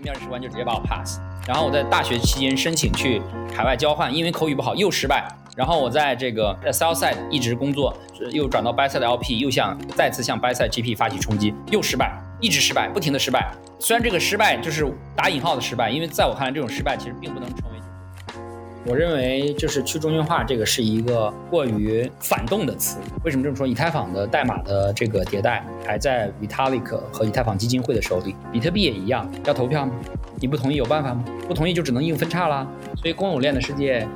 面试官就直接把我 pass。然后我在大学期间申请去海外交换，因为口语不好又失败。然后我在这个在 Sales Side 一直工作，又转到 Buy Side LP，又向再次向 Buy Side GP 发起冲击，又失败，一直失败，不停的失败。虽然这个失败就是打引号的失败，因为在我看来，这种失败其实并不能成为。我认为就是去中心化这个是一个过于反动的词。为什么这么说？以太坊的代码的这个迭代还在 Vitalik 和以太坊基金会的手里，比特币也一样，要投票吗？你不同意有办法吗？不同意就只能硬分叉啦。所以公有链的世界。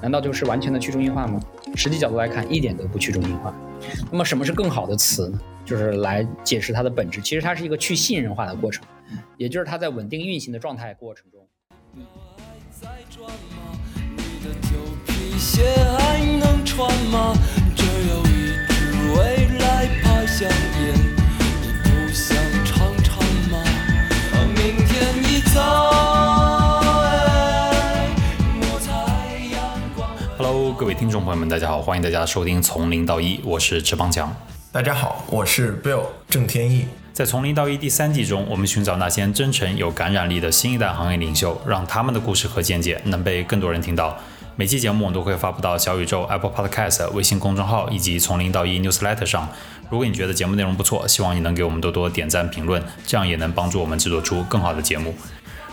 难道就是完全的去中心化吗？实际角度来看，一点都不去中心化。那么什么是更好的词呢？就是来解释它的本质。其实它是一个去信任化的过程，也就是它在稳定运行的状态过程中。各位听众朋友们，大家好，欢迎大家收听《从零到一》，我是池邦强。大家好，我是 Bill 郑天意。在《从零到一》第三季中，我们寻找那些真诚、有感染力的新一代行业领袖，让他们的故事和见解能被更多人听到。每期节目我都会发布到小宇宙、Apple Podcast、微信公众号以及《从零到一》Newsletter 上。如果你觉得节目内容不错，希望你能给我们多多点赞、评论，这样也能帮助我们制作出更好的节目。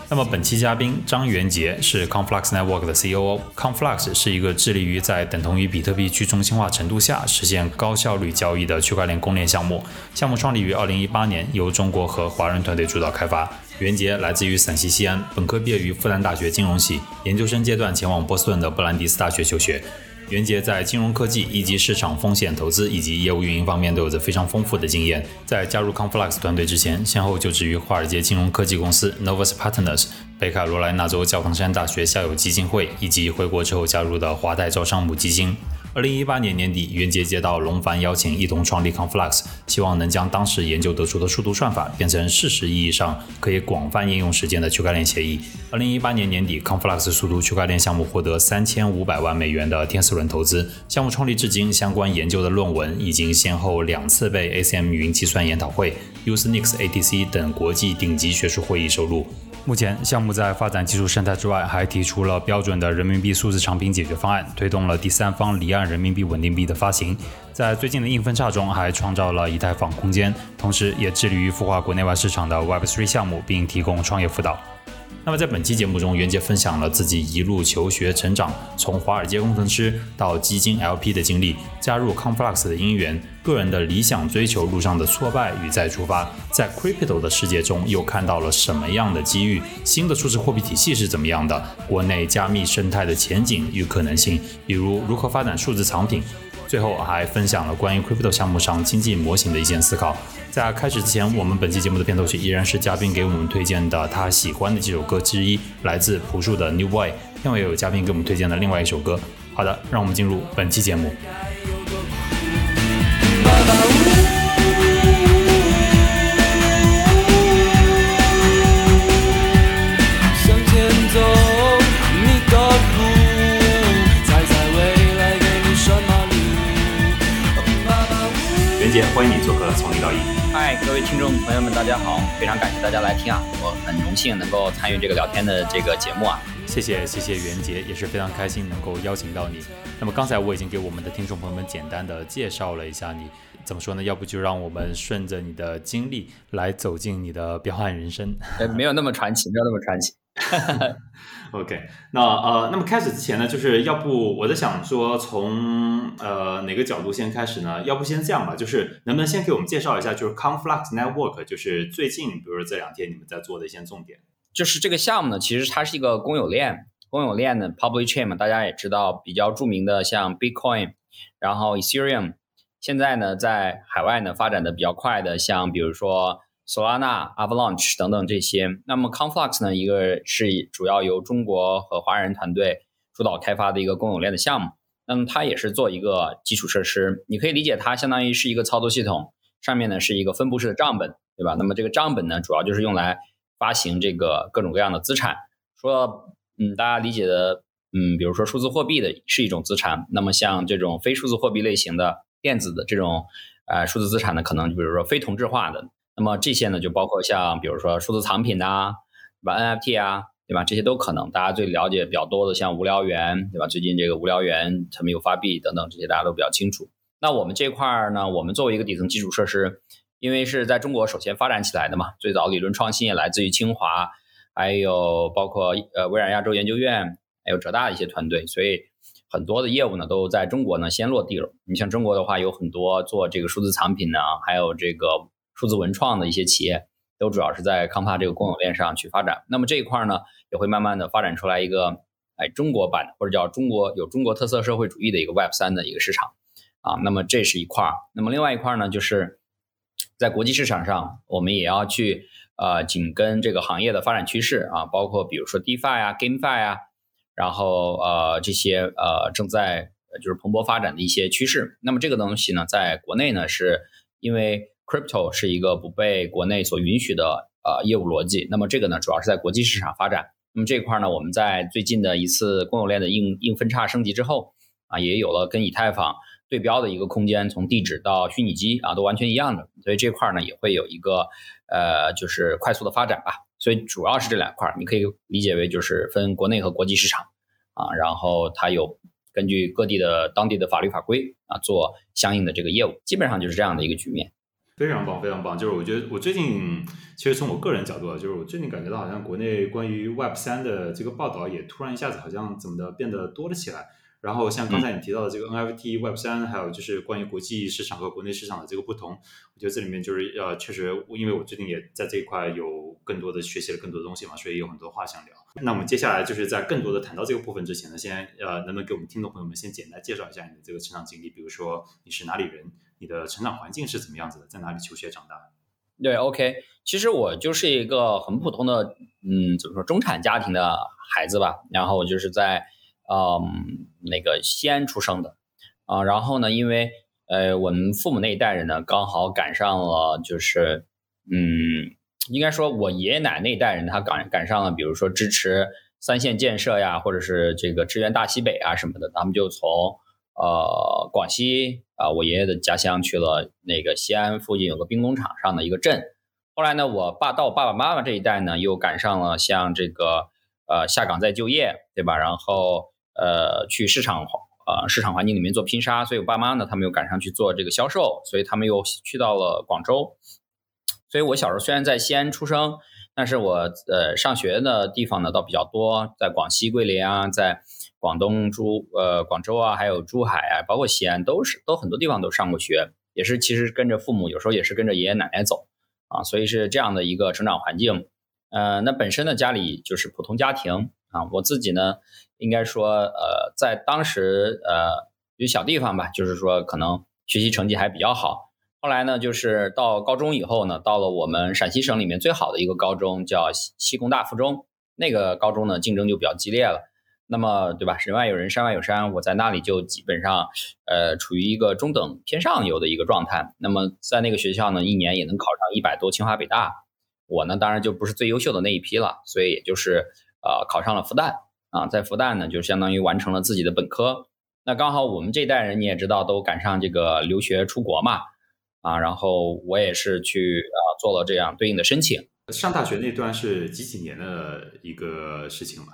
那么本期嘉宾张元杰是 Conflux Network 的 COO。Conflux 是一个致力于在等同于比特币去中心化程度下实现高效率交易的区块链公链项目。项目创立于2018年，由中国和华人团队主导开发。袁杰来自于陕西西安，本科毕业于复旦大学金融系，研究生阶段前往波士顿的布兰迪斯大学求学。袁杰在金融科技以及市场风险投资以及业务运营方面都有着非常丰富的经验。在加入 Conflux 团队之前，先后就职于华尔街金融科技公司 Novus Partners、北卡罗来纳州教堂山大学校友基金会，以及回国之后加入的华泰招商母基金。二零一八年年底，袁杰接到龙凡邀请，一同创立 Conflux，希望能将当时研究得出的数独算法变成事实意义上可以广泛应用实践的区块链协议。二零一八年年底，Conflux 数独区块链项目获得三千五百万美元的天使轮投资。项目创立至今，相关研究的论文已经先后两次被 ACM 云计算研讨会、Usenix ATC 等国际顶级学术会议收录。目前，项目在发展技术生态之外，还提出了标准的人民币数字产品解决方案，推动了第三方离岸人民币稳定币的发行。在最近的硬分叉中，还创造了以太坊空间，同时也致力于孵化国内外市场的 Web3 项目，并提供创业辅导。那么在本期节目中，袁杰分享了自己一路求学成长，从华尔街工程师到基金 LP 的经历，加入 Conflux 的因缘，个人的理想追求路上的挫败与再出发，在 Crypto 的世界中又看到了什么样的机遇？新的数字货币体系是怎么样的？国内加密生态的前景与可能性，比如如何发展数字藏品？最后还分享了关于 Crypto 项目上经济模型的一些思考。在开始之前，我们本期节目的片头曲依然是嘉宾给我们推荐的他喜欢的几首歌之一，来自朴树的 New Boy。片尾有嘉宾给我们推荐的另外一首歌。好的，让我们进入本期节目。欢迎你做客从零到一。嗨，各位听众朋友们，大家好！非常感谢大家来听啊，我很荣幸能够参与这个聊天的这个节目啊。谢谢谢谢袁杰，也是非常开心能够邀请到你。那么刚才我已经给我们的听众朋友们简单的介绍了一下你，怎么说呢？要不就让我们顺着你的经历来走进你的彪悍人生。呃，没有那么传奇，没有那么传奇。OK，那呃，那么开始之前呢，就是要不我在想说，从呃哪个角度先开始呢？要不先这样吧，就是能不能先给我们介绍一下，就是 Conflux Network，就是最近比如说这两天你们在做的一些重点。就是这个项目呢，其实它是一个公有链，公有链的 public chain 嘛，大家也知道比较著名的像 Bitcoin，然后 Ethereum，现在呢在海外呢发展的比较快的，像比如说。Solana、Avalanche 等等这些，那么 Conflux 呢？一个是主要由中国和华人团队主导开发的一个公有链的项目。那么它也是做一个基础设施，你可以理解它相当于是一个操作系统，上面呢是一个分布式的账本，对吧？那么这个账本呢，主要就是用来发行这个各种各样的资产。说，嗯，大家理解的，嗯，比如说数字货币的是一种资产，那么像这种非数字货币类型的电子的这种，呃，数字资产呢，可能就比如说非同质化的。那么这些呢，就包括像比如说数字藏品呐，对吧？NFT 啊，对吧？这些都可能。大家最了解比较多的，像无聊猿，对吧？最近这个无聊猿他们有发币等等，这些大家都比较清楚。那我们这块儿呢，我们作为一个底层基础设施，因为是在中国首先发展起来的嘛，最早理论创新也来自于清华，还有包括呃微软亚洲研究院，还有浙大的一些团队，所以很多的业务呢都在中国呢先落地了。你像中国的话，有很多做这个数字藏品呢，还有这个数字文创的一些企业，都主要是在康帕这个公有链上去发展。那么这一块呢，也会慢慢的发展出来一个哎中国版或者叫中国有中国特色社会主义的一个 Web 三的一个市场。啊，那么这是一块儿，那么另外一块呢，就是在国际市场上，我们也要去呃紧跟这个行业的发展趋势啊，包括比如说 DeFi 啊、GameFi 啊，然后呃这些呃正在就是蓬勃发展的一些趋势。那么这个东西呢，在国内呢，是因为 Crypto 是一个不被国内所允许的呃业务逻辑，那么这个呢，主要是在国际市场发展。那么这块呢，我们在最近的一次公有链的硬硬分叉升级之后啊，也有了跟以太坊。对标的一个空间，从地址到虚拟机啊，都完全一样的，所以这块呢也会有一个呃，就是快速的发展吧。所以主要是这两块，你可以理解为就是分国内和国际市场啊，然后它有根据各地的当地的法律法规啊，做相应的这个业务，基本上就是这样的一个局面。非常棒，非常棒。就是我觉得我最近其实从我个人角度啊，就是我最近感觉到好像国内关于 Web 三的这个报道也突然一下子好像怎么的变得多了起来。然后像刚才你提到的这个 NFT Web 三，还有就是关于国际市场和国内市场的这个不同，我觉得这里面就是呃，确实，因为我最近也在这一块有更多的学习了更多的东西嘛，所以有很多话想聊。那我们接下来就是在更多的谈到这个部分之前呢，先呃，能不能给我们听众朋友们先简单介绍一下你的这个成长经历？比如说你是哪里人，你的成长环境是怎么样子的，在哪里求学长大？对，OK，其实我就是一个很普通的，嗯，怎么说中产家庭的孩子吧，然后我就是在。嗯，那个西安出生的，啊，然后呢，因为呃，我们父母那一代人呢，刚好赶上了，就是，嗯，应该说，我爷爷奶奶那一代人，他赶赶上了，比如说支持三线建设呀，或者是这个支援大西北啊什么的，他们就从呃广西啊，我爷爷的家乡去了那个西安附近有个兵工厂上的一个镇，后来呢，我爸到我爸爸妈妈这一代呢，又赶上了像这个呃下岗再就业，对吧？然后呃，去市场呃市场环境里面做拼杀，所以我爸妈呢，他们又赶上去做这个销售，所以他们又去到了广州。所以我小时候虽然在西安出生，但是我呃上学的地方呢倒比较多，在广西桂林啊，在广东珠呃广州啊，还有珠海啊，包括西安，都是都很多地方都上过学，也是其实跟着父母，有时候也是跟着爷爷奶奶走啊，所以是这样的一个成长环境。呃，那本身呢家里就是普通家庭啊，我自己呢。应该说，呃，在当时，呃，有小地方吧，就是说可能学习成绩还比较好。后来呢，就是到高中以后呢，到了我们陕西省里面最好的一个高中，叫西西工大附中。那个高中呢，竞争就比较激烈了。那么，对吧？人外有人，山外有山，我在那里就基本上，呃，处于一个中等偏上游的一个状态。那么，在那个学校呢，一年也能考上一百多清华北大。我呢，当然就不是最优秀的那一批了，所以也就是，呃，考上了复旦。啊，在复旦呢，就相当于完成了自己的本科。那刚好我们这代人你也知道，都赶上这个留学出国嘛，啊，然后我也是去啊做了这样对应的申请。上大学那段是几几年的一个事情了？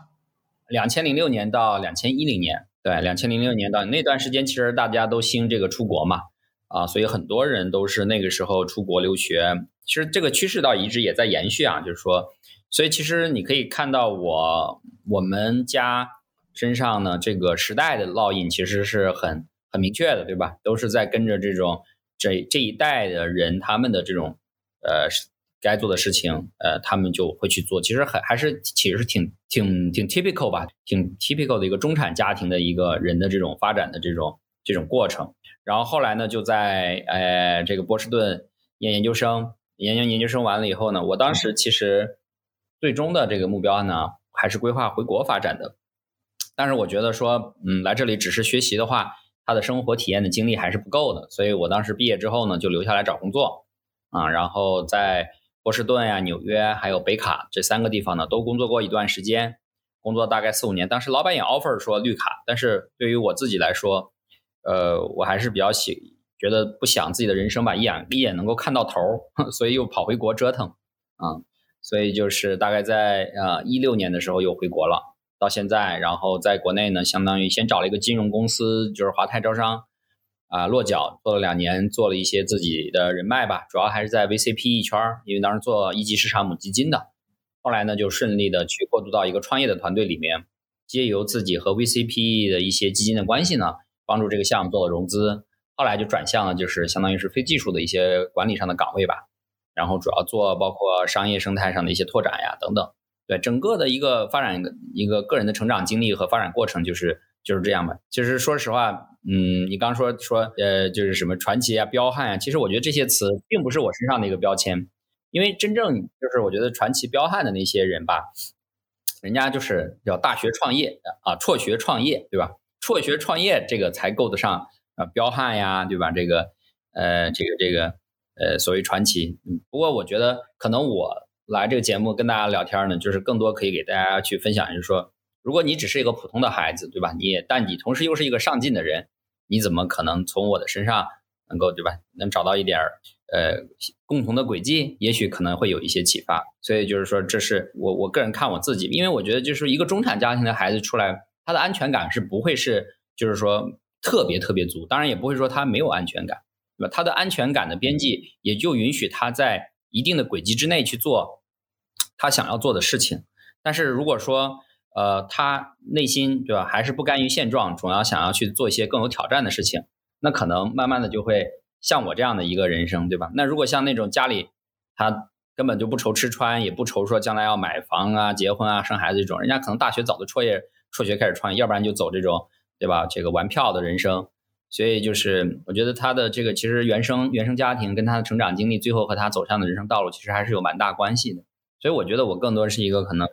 两千零六年到两千一零年，对，两千零六年到那段时间，其实大家都兴这个出国嘛，啊，所以很多人都是那个时候出国留学。其实这个趋势倒一直也在延续啊，就是说。所以其实你可以看到我我们家身上呢，这个时代的烙印其实是很很明确的，对吧？都是在跟着这种这这一代的人他们的这种呃该做的事情，呃，他们就会去做。其实很还是其实是挺挺挺 typical 吧，挺 typical 的一个中产家庭的一个人的这种发展的这种这种过程。然后后来呢，就在呃这个波士顿念研究生，研究研究生完了以后呢，我当时其实。最终的这个目标呢，还是规划回国发展的。但是我觉得说，嗯，来这里只是学习的话，他的生活体验的经历还是不够的。所以我当时毕业之后呢，就留下来找工作啊。然后在波士顿呀、纽约还有北卡这三个地方呢，都工作过一段时间，工作大概四五年。当时老板也 offer 说绿卡，但是对于我自己来说，呃，我还是比较喜，觉得不想自己的人生吧一眼一眼能够看到头，所以又跑回国折腾啊。所以就是大概在呃一六年的时候又回国了，到现在，然后在国内呢，相当于先找了一个金融公司，就是华泰招商，啊落脚做了两年，做了一些自己的人脉吧，主要还是在 VCPE 圈儿，因为当时做一级市场母基金的，后来呢就顺利的去过渡到一个创业的团队里面，借由自己和 VCPE 的一些基金的关系呢，帮助这个项目做了融资，后来就转向了就是相当于是非技术的一些管理上的岗位吧。然后主要做包括商业生态上的一些拓展呀等等，对整个的一个发展一个个人的成长经历和发展过程就是就是这样吧。其实说实话，嗯，你刚说说呃就是什么传奇啊、彪悍啊，其实我觉得这些词并不是我身上的一个标签，因为真正就是我觉得传奇彪悍的那些人吧，人家就是叫大学创业啊，辍学创业，对吧？辍学创业这个才够得上啊彪悍呀，对吧？这个呃这个这个。呃，所谓传奇，嗯，不过我觉得可能我来这个节目跟大家聊天呢，就是更多可以给大家去分享，就是说，如果你只是一个普通的孩子，对吧？你也，但你同时又是一个上进的人，你怎么可能从我的身上能够，对吧？能找到一点呃共同的轨迹？也许可能会有一些启发。所以就是说，这是我我个人看我自己，因为我觉得就是一个中产家庭的孩子出来，他的安全感是不会是就是说特别特别足，当然也不会说他没有安全感。对吧？他的安全感的边际也就允许他在一定的轨迹之内去做他想要做的事情。但是如果说呃他内心对吧还是不甘于现状，总要想要去做一些更有挑战的事情，那可能慢慢的就会像我这样的一个人生，对吧？那如果像那种家里他根本就不愁吃穿，也不愁说将来要买房啊、结婚啊、生孩子这种，人家可能大学早就辍业、辍学开始创业，要不然就走这种对吧？这个玩票的人生。所以就是，我觉得他的这个其实原生原生家庭跟他的成长经历，最后和他走向的人生道路，其实还是有蛮大关系的。所以我觉得我更多是一个可能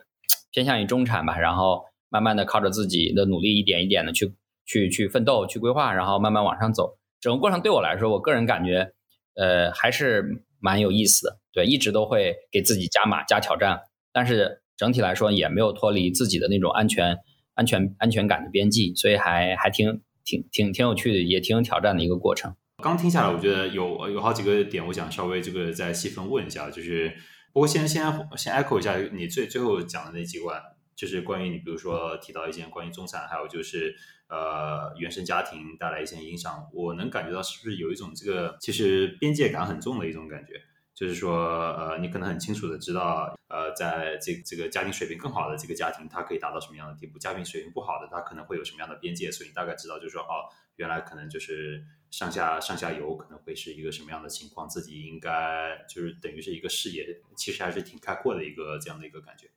偏向于中产吧，然后慢慢的靠着自己的努力，一点一点的去去去奋斗、去规划，然后慢慢往上走。整个过程对我来说，我个人感觉，呃，还是蛮有意思的。对，一直都会给自己加码、加挑战，但是整体来说也没有脱离自己的那种安全、安全、安全感的边际，所以还还挺。挺挺挺有趣的，也挺有挑战的一个过程。刚听下来，我觉得有有好几个点，我想稍微这个再细分问一下。就是，不过先先先 echo 一下你最最后讲的那几关，就是关于你，比如说提到一些关于中产，还有就是呃原生家庭带来一些影响，我能感觉到是不是有一种这个其实边界感很重的一种感觉。就是说，呃，你可能很清楚的知道，呃，在这这个家庭水平更好的这个家庭，它可以达到什么样的地步；家庭水平不好的，他可能会有什么样的边界。所以你大概知道，就是说，哦，原来可能就是上下上下游可能会是一个什么样的情况，自己应该就是等于是一个视野，其实还是挺开阔的一个这样的一个感觉。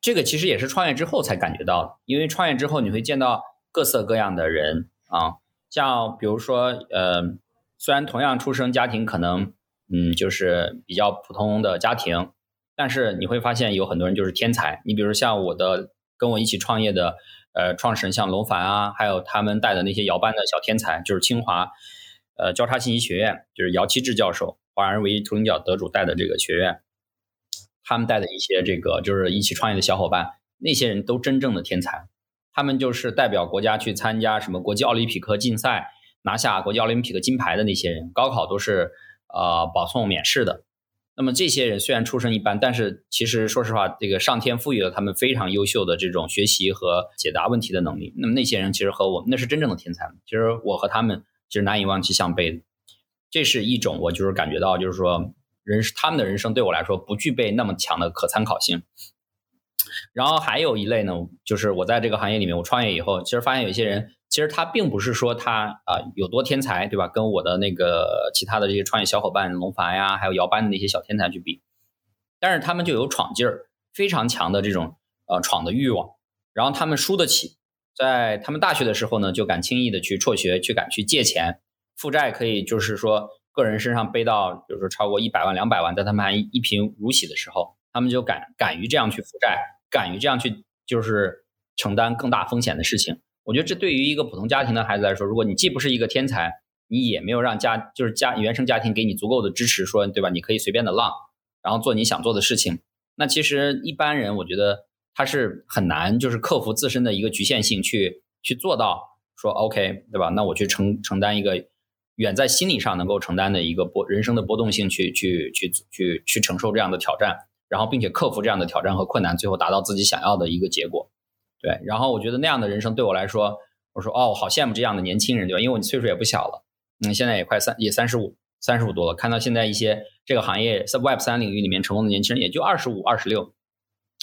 这个其实也是创业之后才感觉到的，因为创业之后你会见到各色各样的人啊，像比如说，呃，虽然同样出生家庭可能。嗯，就是比较普通的家庭，但是你会发现有很多人就是天才。你比如像我的跟我一起创业的呃创始人，像龙凡啊，还有他们带的那些姚班的小天才，就是清华呃交叉信息学院，就是姚期智教授，华人唯一图灵奖得主带的这个学院，他们带的一些这个就是一起创业的小伙伴，那些人都真正的天才，他们就是代表国家去参加什么国际奥林匹克竞赛，拿下国际奥林匹克金牌的那些人，高考都是。呃，保送免试的，那么这些人虽然出身一般，但是其实说实话，这个上天赋予了他们非常优秀的这种学习和解答问题的能力。那么那些人其实和我那是真正的天才，其实我和他们其实难以望其项背的。这是一种我就是感觉到，就是说人他们的人生对我来说不具备那么强的可参考性。然后还有一类呢，就是我在这个行业里面，我创业以后，其实发现有些人。其实他并不是说他啊有多天才，对吧？跟我的那个其他的这些创业小伙伴龙凡呀，还有姚班的那些小天才去比，但是他们就有闯劲儿，非常强的这种呃闯的欲望，然后他们输得起，在他们大学的时候呢，就敢轻易的去辍学，去敢去借钱，负债可以就是说个人身上背到，比如说超过一百万、两百万，在他们还一贫如洗的时候，他们就敢敢于这样去负债，敢于这样去就是承担更大风险的事情。我觉得这对于一个普通家庭的孩子来说，如果你既不是一个天才，你也没有让家就是家原生家庭给你足够的支持，说对吧？你可以随便的浪，然后做你想做的事情。那其实一般人我觉得他是很难，就是克服自身的一个局限性，去去做到说 OK，对吧？那我去承承担一个远在心理上能够承担的一个波人生的波动性，去去去去去承受这样的挑战。然后并且克服这样的挑战和困难，最后达到自己想要的一个结果。对，然后我觉得那样的人生对我来说，我说哦，好羡慕这样的年轻人，对吧？因为我岁数也不小了，嗯，现在也快三也三十五三十五多了，看到现在一些这个行业在 Web 三领域里面成功的年轻人也就二十五二十六，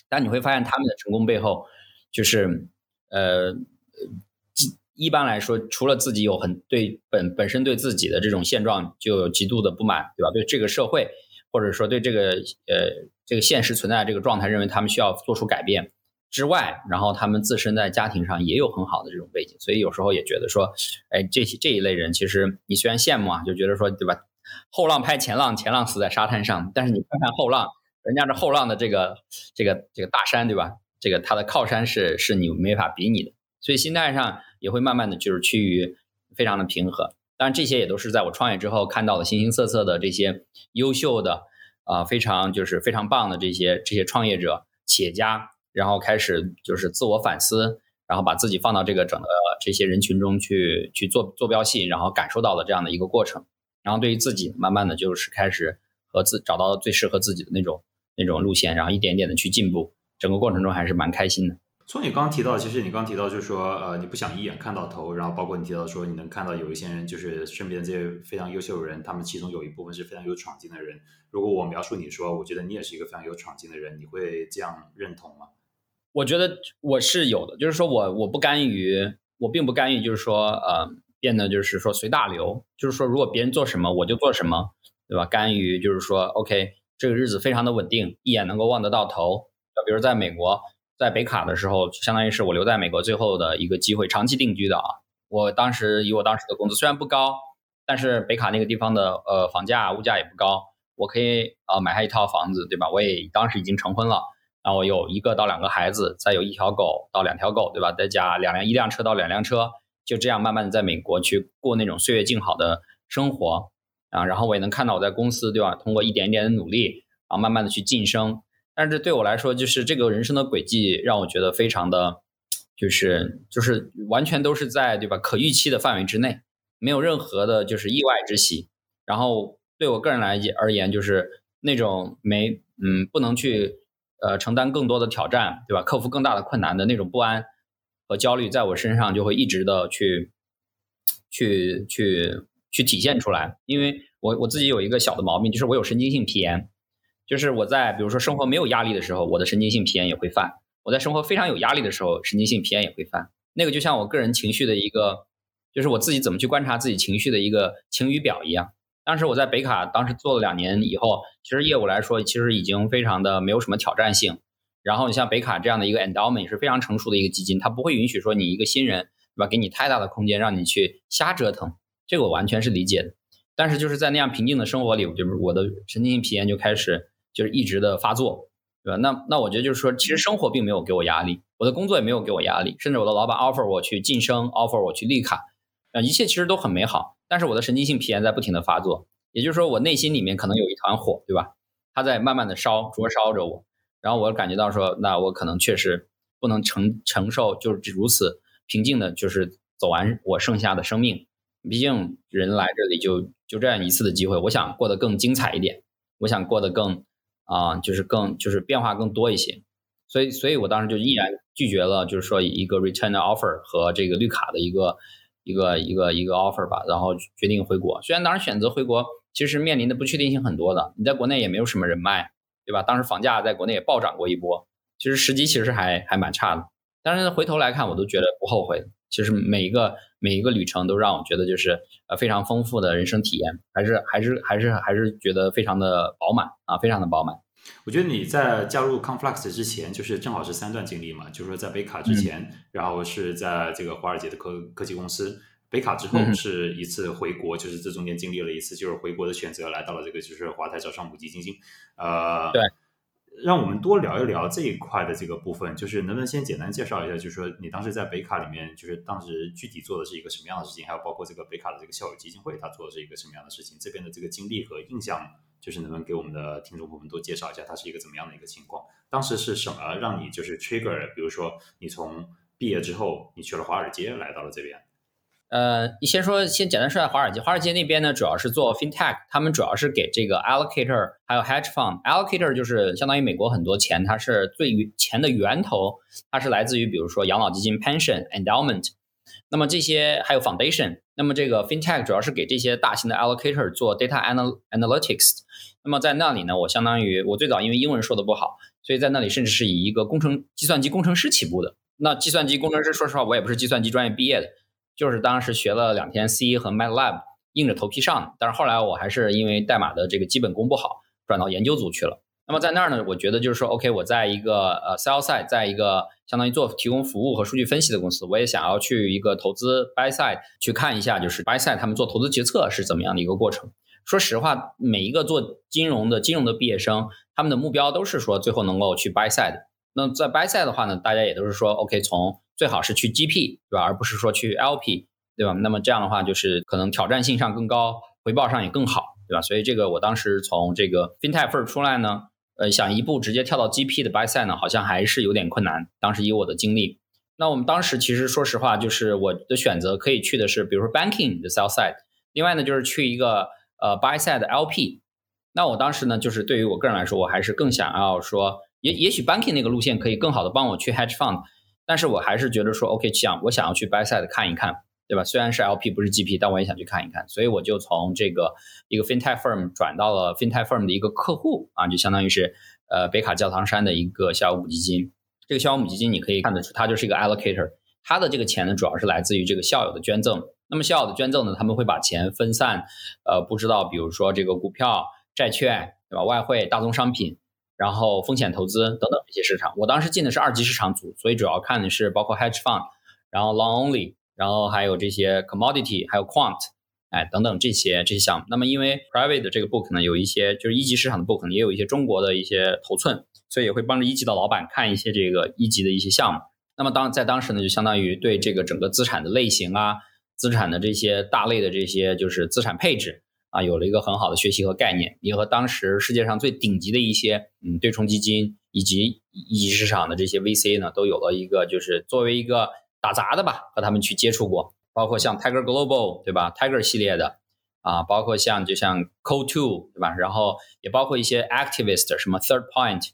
但你会发现他们的成功背后，就是呃。一般来说，除了自己有很对本本身对自己的这种现状就有极度的不满，对吧？对这个社会，或者说对这个呃这个现实存在这个状态，认为他们需要做出改变之外，然后他们自身在家庭上也有很好的这种背景，所以有时候也觉得说，哎，这些这一类人，其实你虽然羡慕啊，就觉得说，对吧？后浪拍前浪，前浪死在沙滩上，但是你看看后浪，人家这后浪的这个这个这个大山，对吧？这个他的靠山是是你没法比拟的，所以心态上。也会慢慢的就是趋于非常的平和，当然这些也都是在我创业之后看到的形形色色的这些优秀的啊非常就是非常棒的这些这些创业者企业家，然后开始就是自我反思，然后把自己放到这个整个这些人群中去去做坐标系，然后感受到了这样的一个过程，然后对于自己慢慢的就是开始和自找到最适合自己的那种那种路线，然后一点点的去进步，整个过程中还是蛮开心的。从你刚提到，其实你刚提到就是说，呃，你不想一眼看到头，然后包括你提到说，你能看到有一些人，就是身边这些非常优秀的人，他们其中有一部分是非常有闯劲的人。如果我描述你说，我觉得你也是一个非常有闯劲的人，你会这样认同吗？我觉得我是有的，就是说我我不甘于，我并不甘于，就是说，呃，变得就是说随大流，就是说如果别人做什么我就做什么，对吧？甘于就是说，OK，这个日子非常的稳定，一眼能够望得到头。比如在美国。在北卡的时候，相当于是我留在美国最后的一个机会，长期定居的啊。我当时以我当时的工资虽然不高，但是北卡那个地方的呃房价物价也不高，我可以呃买下一套房子，对吧？我也当时已经成婚了，然后有一个到两个孩子，再有一条狗到两条狗，对吧？再加两辆一辆车到两辆车，就这样慢慢的在美国去过那种岁月静好的生活啊。然后我也能看到我在公司，对吧？通过一点一点的努力啊，慢慢的去晋升。但是对我来说，就是这个人生的轨迹让我觉得非常的，就是就是完全都是在对吧可预期的范围之内，没有任何的就是意外之喜。然后对我个人来而言，就是那种没嗯不能去呃承担更多的挑战，对吧？克服更大的困难的那种不安和焦虑，在我身上就会一直的去去去去体现出来。因为我我自己有一个小的毛病，就是我有神经性皮炎。就是我在比如说生活没有压力的时候，我的神经性皮炎也会犯；我在生活非常有压力的时候，神经性皮炎也会犯。那个就像我个人情绪的一个，就是我自己怎么去观察自己情绪的一个晴雨表一样。当时我在北卡，当时做了两年以后，其实业务来说，其实已经非常的没有什么挑战性。然后你像北卡这样的一个 endowment 也是非常成熟的一个基金，它不会允许说你一个新人，对吧？给你太大的空间让你去瞎折腾，这个我完全是理解的。但是就是在那样平静的生活里，就是我的神经性皮炎就开始。就是一直的发作，对吧？那那我觉得就是说，其实生活并没有给我压力，我的工作也没有给我压力，甚至我的老板 offer 我去晋升，offer 我去绿卡，啊，一切其实都很美好。但是我的神经性皮炎在不停的发作，也就是说，我内心里面可能有一团火，对吧？它在慢慢的烧，灼烧着我。然后我感觉到说，那我可能确实不能承承受，就是如此平静的，就是走完我剩下的生命。毕竟人来这里就就这样一次的机会，我想过得更精彩一点，我想过得更。啊，就是更就是变化更多一些，所以所以我当时就毅然拒绝了，就是说一个 return offer 和这个绿卡的一个一个一个一个 offer 吧，然后决定回国。虽然当时选择回国，其实面临的不确定性很多的，你在国内也没有什么人脉，对吧？当时房价在国内也暴涨过一波，其实时机其实还还蛮差的。但是回头来看，我都觉得不后悔。其实每一个每一个旅程都让我觉得就是呃非常丰富的人生体验，还是还是还是还是觉得非常的饱满啊，非常的饱满。我觉得你在加入 Conflux 之前，就是正好是三段经历嘛，就是说在北卡之前，然后是在这个华尔街的科科技公司，北卡之后是一次回国，就是这中间经历了一次就是回国的选择，来到了这个就是华泰招商母基金，呃，对。让我们多聊一聊这一块的这个部分，就是能不能先简单介绍一下，就是说你当时在北卡里面，就是当时具体做的是一个什么样的事情，还有包括这个北卡的这个校友基金会，它做的是一个什么样的事情，这边的这个经历和印象，就是能不能给我们的听众朋友们多介绍一下，它是一个怎么样的一个情况？当时是什么让你就是 trigger，比如说你从毕业之后，你去了华尔街，来到了这边？呃，你先说，先简单说下华尔街。华尔街那边呢，主要是做 fintech，他们主要是给这个 allocator，还有 hedge fund。allocator 就是相当于美国很多钱，它是最钱的源头，它是来自于比如说养老基金 pension endowment。那么这些还有 foundation。那么这个 fintech 主要是给这些大型的 allocator 做 data analytics。那么在那里呢，我相当于我最早因为英文说的不好，所以在那里甚至是以一个工程计算机工程师起步的。那计算机工程师，说实话，我也不是计算机专业毕业的。就是当时学了两天 C 和 MATLAB，硬着头皮上的。但是后来我还是因为代码的这个基本功不好，转到研究组去了。那么在那儿呢，我觉得就是说，OK，我在一个呃 sell side，在一个相当于做提供服务和数据分析的公司，我也想要去一个投资 buy side 去看一下，就是 buy side 他们做投资决策是怎么样的一个过程。说实话，每一个做金融的金融的毕业生，他们的目标都是说最后能够去 buy side。那在 buy side 的话呢，大家也都是说，OK，从最好是去 GP 对吧，而不是说去 LP 对吧？那么这样的话，就是可能挑战性上更高，回报上也更好，对吧？所以这个我当时从这个 FinTech 份出来呢，呃，想一步直接跳到 GP 的 buy side 呢，好像还是有点困难。当时以我的经历，那我们当时其实说实话，就是我的选择可以去的是，比如说 Banking 的 sell side，另外呢就是去一个呃 buy side 的 LP。那我当时呢，就是对于我个人来说，我还是更想要说，也也许 Banking 那个路线可以更好的帮我去 Hedge Fund。但是我还是觉得说，OK，想我想要去 buy side 看一看，对吧？虽然是 LP 不是 GP，但我也想去看一看，所以我就从这个一个 FinTech firm 转到了 FinTech firm 的一个客户啊，就相当于是呃北卡教堂山的一个校友母基金。这个校友母基金你可以看得出，它就是一个 allocator，它的这个钱呢主要是来自于这个校友的捐赠。那么校的捐赠呢，他们会把钱分散，呃，不知道比如说这个股票、债券，对吧？外汇、大宗商品。然后风险投资等等这些市场，我当时进的是二级市场组，所以主要看的是包括 hedge fund，然后 long only，然后还有这些 commodity，还有 quant，哎等等这些这些项目。那么因为 private 的这个 book 呢，有一些就是一级市场的 book 呢，也有一些中国的一些头寸，所以也会帮着一级的老板看一些这个一级的一些项目。那么当在当时呢，就相当于对这个整个资产的类型啊，资产的这些大类的这些就是资产配置。啊，有了一个很好的学习和概念，也和当时世界上最顶级的一些嗯对冲基金以及一级市场的这些 VC 呢，都有了一个就是作为一个打杂的吧，和他们去接触过，包括像 Tiger Global 对吧，Tiger 系列的啊，包括像就像 Co Two 对吧，然后也包括一些 Activist 什么 Third Point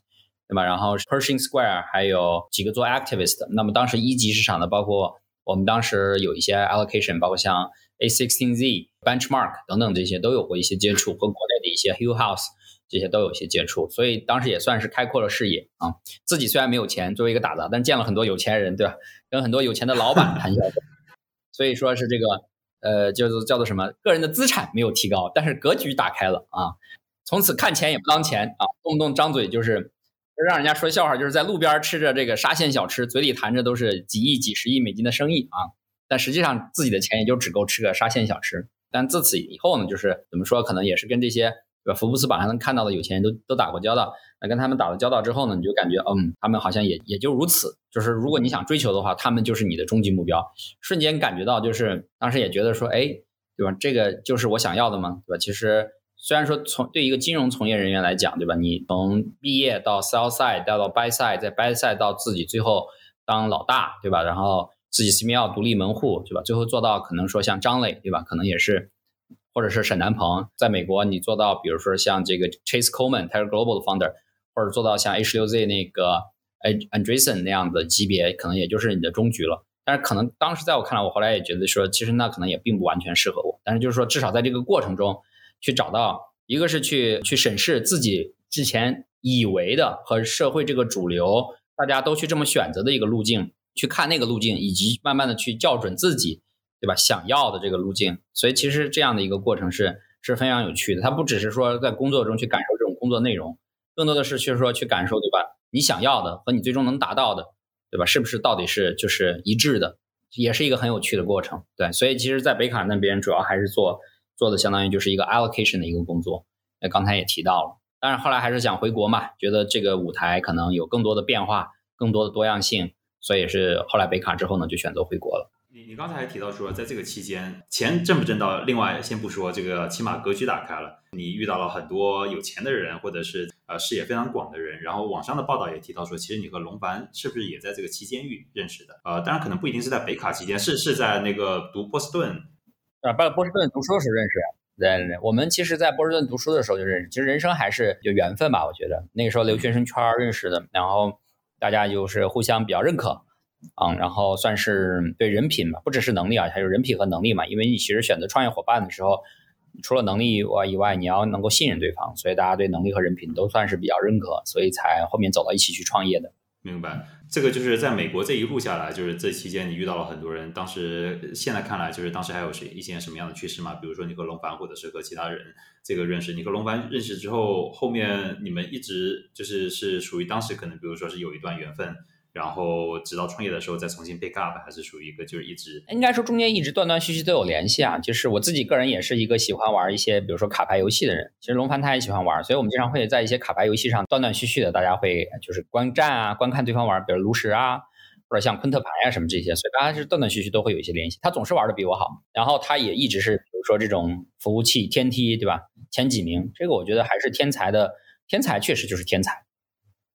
对吧，然后 Pershing Square 还有几个做 Activist，那么当时一级市场的包括我们当时有一些 allocation，包括像。A16Z benchmark 等等这些都有过一些接触，和国内的一些 Hill House 这些都有一些接触，所以当时也算是开阔了视野啊。自己虽然没有钱，作为一个打杂，但见了很多有钱人，对吧？跟很多有钱的老板谈笑，所以说是这个呃，叫做叫做什么？个人的资产没有提高，但是格局打开了啊。从此看钱也不当钱啊，动不动张嘴就是让人家说笑话，就是在路边吃着这个沙县小吃，嘴里谈着都是几亿、几十亿美金的生意啊。但实际上自己的钱也就只够吃个沙县小吃。但自此以后呢，就是怎么说，可能也是跟这些？福布斯榜上能看到的有钱人都都打过交道。那跟他们打了交道之后呢，你就感觉嗯，他们好像也也就如此。就是如果你想追求的话，他们就是你的终极目标。瞬间感觉到，就是当时也觉得说，哎，对吧？这个就是我想要的吗？对吧？其实虽然说从对一个金融从业人员来讲，对吧？你从毕业到 sell side，再到 buy side，再 buy side 到自己最后当老大，对吧？然后。自己 CML 独立门户，对吧？最后做到可能说像张磊，对吧？可能也是，或者是沈南鹏，在美国你做到，比如说像这个 Chase Coleman，他是 Global 的 Founder，或者做到像 H6Z 那个 Andreessen 那样的级别，可能也就是你的终局了。但是可能当时在我看来，我后来也觉得说，其实那可能也并不完全适合我。但是就是说，至少在这个过程中，去找到一个是去去审视自己之前以为的和社会这个主流大家都去这么选择的一个路径。去看那个路径，以及慢慢的去校准自己，对吧？想要的这个路径，所以其实这样的一个过程是是非常有趣的。它不只是说在工作中去感受这种工作内容，更多的是去说去感受，对吧？你想要的和你最终能达到的，对吧？是不是到底是就是一致的，也是一个很有趣的过程。对，所以其实，在北卡那边主要还是做做的相当于就是一个 allocation 的一个工作。那刚才也提到了，当然后来还是想回国嘛，觉得这个舞台可能有更多的变化，更多的多样性。所以是后来北卡之后呢，就选择回国了。你你刚才还提到说，在这个期间钱挣不挣到，另外先不说，这个起码格局打开了。你遇到了很多有钱的人，或者是呃视野非常广的人。然后网上的报道也提到说，其实你和龙凡是不是也在这个期间遇认识的？呃，当然可能不一定是在北卡期间，是是在那个读波士顿啊，波波士顿读书的时候认识。对对对，我们其实，在波士顿读书的时候就认识。其实人生还是有缘分吧，我觉得那个时候留学生圈认识的，然后大家就是互相比较认可。嗯，然后算是对人品嘛，不只是能力啊，还有人品和能力嘛。因为你其实选择创业伙伴的时候，除了能力外以外，你要能够信任对方，所以大家对能力和人品都算是比较认可，所以才后面走到一起去创业的。明白，这个就是在美国这一路下来，就是这期间你遇到了很多人。当时现在看来，就是当时还有谁一些什么样的趋势吗？比如说你和龙凡，或者是和其他人这个认识。你和龙凡认识之后，后面你们一直就是是属于当时可能，比如说是有一段缘分。然后直到创业的时候再重新 pick up，还是属于一个就是一直应该说中间一直断断续续都有联系啊。就是我自己个人也是一个喜欢玩一些比如说卡牌游戏的人，其实龙凡他也喜欢玩，所以我们经常会在一些卡牌游戏上断断续续的，大家会就是观战啊，观看对方玩，比如炉石啊，或者像昆特牌啊什么这些，所以大家是断断续续都会有一些联系。他总是玩的比我好，然后他也一直是比如说这种服务器天梯对吧，前几名，这个我觉得还是天才的天才，确实就是天才。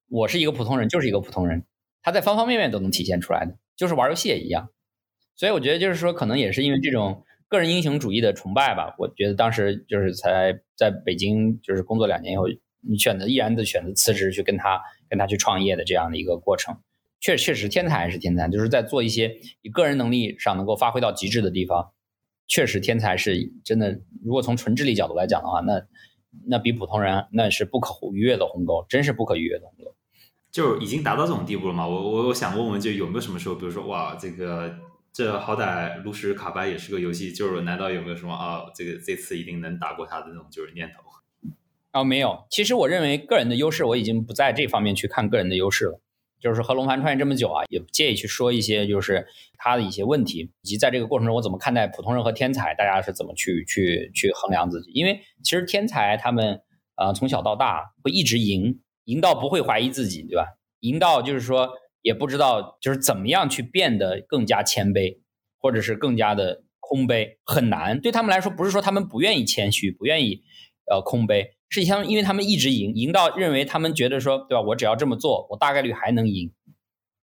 我是一个普通人，就是一个普通人。他在方方面面都能体现出来的，就是玩游戏也一样，所以我觉得就是说，可能也是因为这种个人英雄主义的崇拜吧。我觉得当时就是才在北京就是工作两年以后，你选择毅然的选择辞职去跟他跟他去创业的这样的一个过程，确确实天才还是天才，就是在做一些你个人能力上能够发挥到极致的地方，确实天才是真的。如果从纯智力角度来讲的话，那那比普通人那是不可逾越的鸿沟，真是不可逾越的鸿沟。就已经达到这种地步了嘛？我我我想问问，就有没有什么时候，比如说，哇，这个这好歹炉石卡牌也是个游戏，就是难道有没有什么啊？这个这次一定能打过他的那种就是念头？哦，没有。其实我认为个人的优势，我已经不在这方面去看个人的优势了。就是和龙盘创业这么久啊，也不介意去说一些就是他的一些问题，以及在这个过程中我怎么看待普通人和天才，大家是怎么去去去衡量自己？因为其实天才他们啊从小到大会一直赢。赢到不会怀疑自己，对吧？赢到就是说也不知道就是怎么样去变得更加谦卑，或者是更加的空杯，很难。对他们来说，不是说他们不愿意谦虚，不愿意呃空杯，是像因为他们一直赢，赢到认为他们觉得说，对吧？我只要这么做，我大概率还能赢。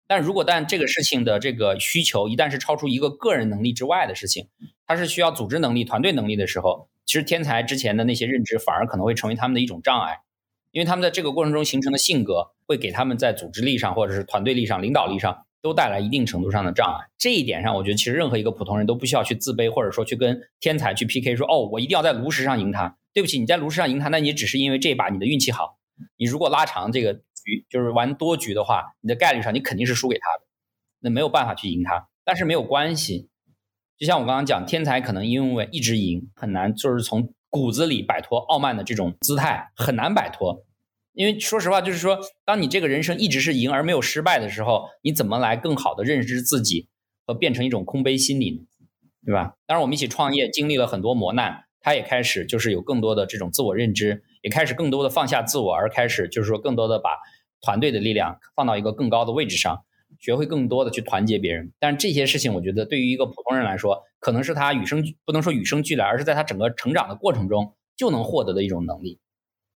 但如果但这个事情的这个需求一旦是超出一个个人能力之外的事情，它是需要组织能力、团队能力的时候，其实天才之前的那些认知反而可能会成为他们的一种障碍。因为他们在这个过程中形成的性格，会给他们在组织力上，或者是团队力上、领导力上，都带来一定程度上的障碍。这一点上，我觉得其实任何一个普通人都不需要去自卑，或者说去跟天才去 PK，说哦，我一定要在炉石上赢他。对不起，你在炉石上赢他，那你只是因为这把你的运气好。你如果拉长这个局，就是玩多局的话，你的概率上你肯定是输给他的，那没有办法去赢他。但是没有关系，就像我刚刚讲，天才可能因为一直赢，很难就是从。骨子里摆脱傲慢的这种姿态很难摆脱，因为说实话，就是说，当你这个人生一直是赢而没有失败的时候，你怎么来更好的认知自己和变成一种空杯心理？对吧？当然，我们一起创业，经历了很多磨难，他也开始就是有更多的这种自我认知，也开始更多的放下自我，而开始就是说更多的把团队的力量放到一个更高的位置上。学会更多的去团结别人，但是这些事情，我觉得对于一个普通人来说，可能是他与生不能说与生俱来，而是在他整个成长的过程中就能获得的一种能力。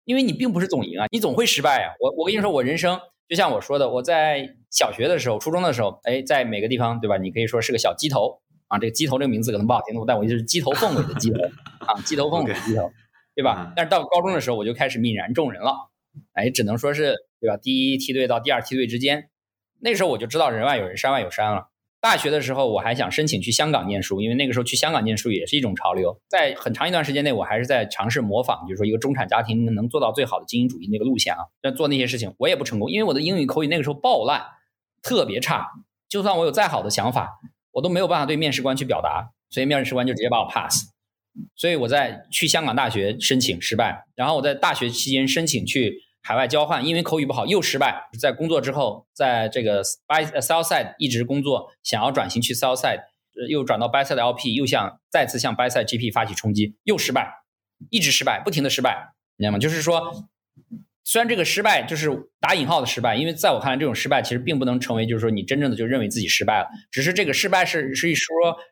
因为你并不是总赢啊，你总会失败啊。我我跟你说，我人生就像我说的，我在小学的时候、初中的时候，哎，在每个地方，对吧？你可以说是个小鸡头啊，这个鸡头这个名字可能不好听，但我就是鸡头凤尾的鸡头啊，鸡头凤尾的鸡头，对吧？但是到高中的时候，我就开始泯然众人了，哎，只能说是对吧？第一梯队到第二梯队之间。那时候我就知道人外有人，山外有山了。大学的时候，我还想申请去香港念书，因为那个时候去香港念书也是一种潮流。在很长一段时间内，我还是在尝试模仿，就是说一个中产家庭能做到最好的精英主义那个路线啊。但做那些事情，我也不成功，因为我的英语口语那个时候爆烂，特别差。就算我有再好的想法，我都没有办法对面试官去表达，所以面试官就直接把我 pass。所以我在去香港大学申请失败，然后我在大学期间申请去。海外交换，因为口语不好又失败。在工作之后，在这个 buy sell side 一直工作，想要转型去 sell side，又转到 buy side LP，又想再次向 buy side GP 发起冲击，又失败，一直失败，不停的失败，你知道吗？就是说，虽然这个失败就是打引号的失败，因为在我看来，这种失败其实并不能成为就是说你真正的就认为自己失败了，只是这个失败是是说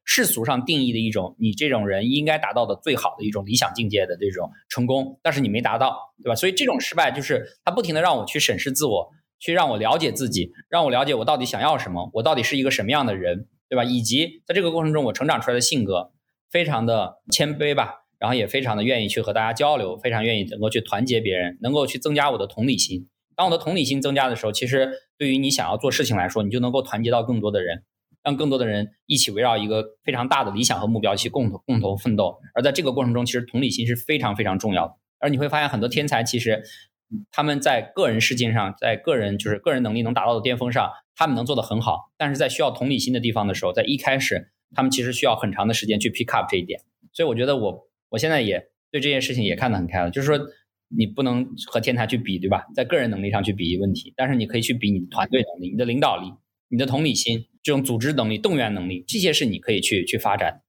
世俗上定义的一种你这种人应该达到的最好的一种理想境界的这种成功，但是你没达到，对吧？所以这种失败就是他不停的让我去审视自我，去让我了解自己，让我了解我到底想要什么，我到底是一个什么样的人，对吧？以及在这个过程中我成长出来的性格非常的谦卑吧。然后也非常的愿意去和大家交流，非常愿意能够去团结别人，能够去增加我的同理心。当我的同理心增加的时候，其实对于你想要做事情来说，你就能够团结到更多的人，让更多的人一起围绕一个非常大的理想和目标去共同共同奋斗。而在这个过程中，其实同理心是非常非常重要的。而你会发现，很多天才其实他们在个人事件上，在个人就是个人能力能达到的巅峰上，他们能做得很好。但是在需要同理心的地方的时候，在一开始，他们其实需要很长的时间去 pick up 这一点。所以我觉得我。我现在也对这件事情也看得很开了，就是说你不能和天才去比，对吧？在个人能力上去比问题，但是你可以去比你的团队能力、你的领导力、你的同理心、这种组织能力、动员能力，这些是你可以去去发展。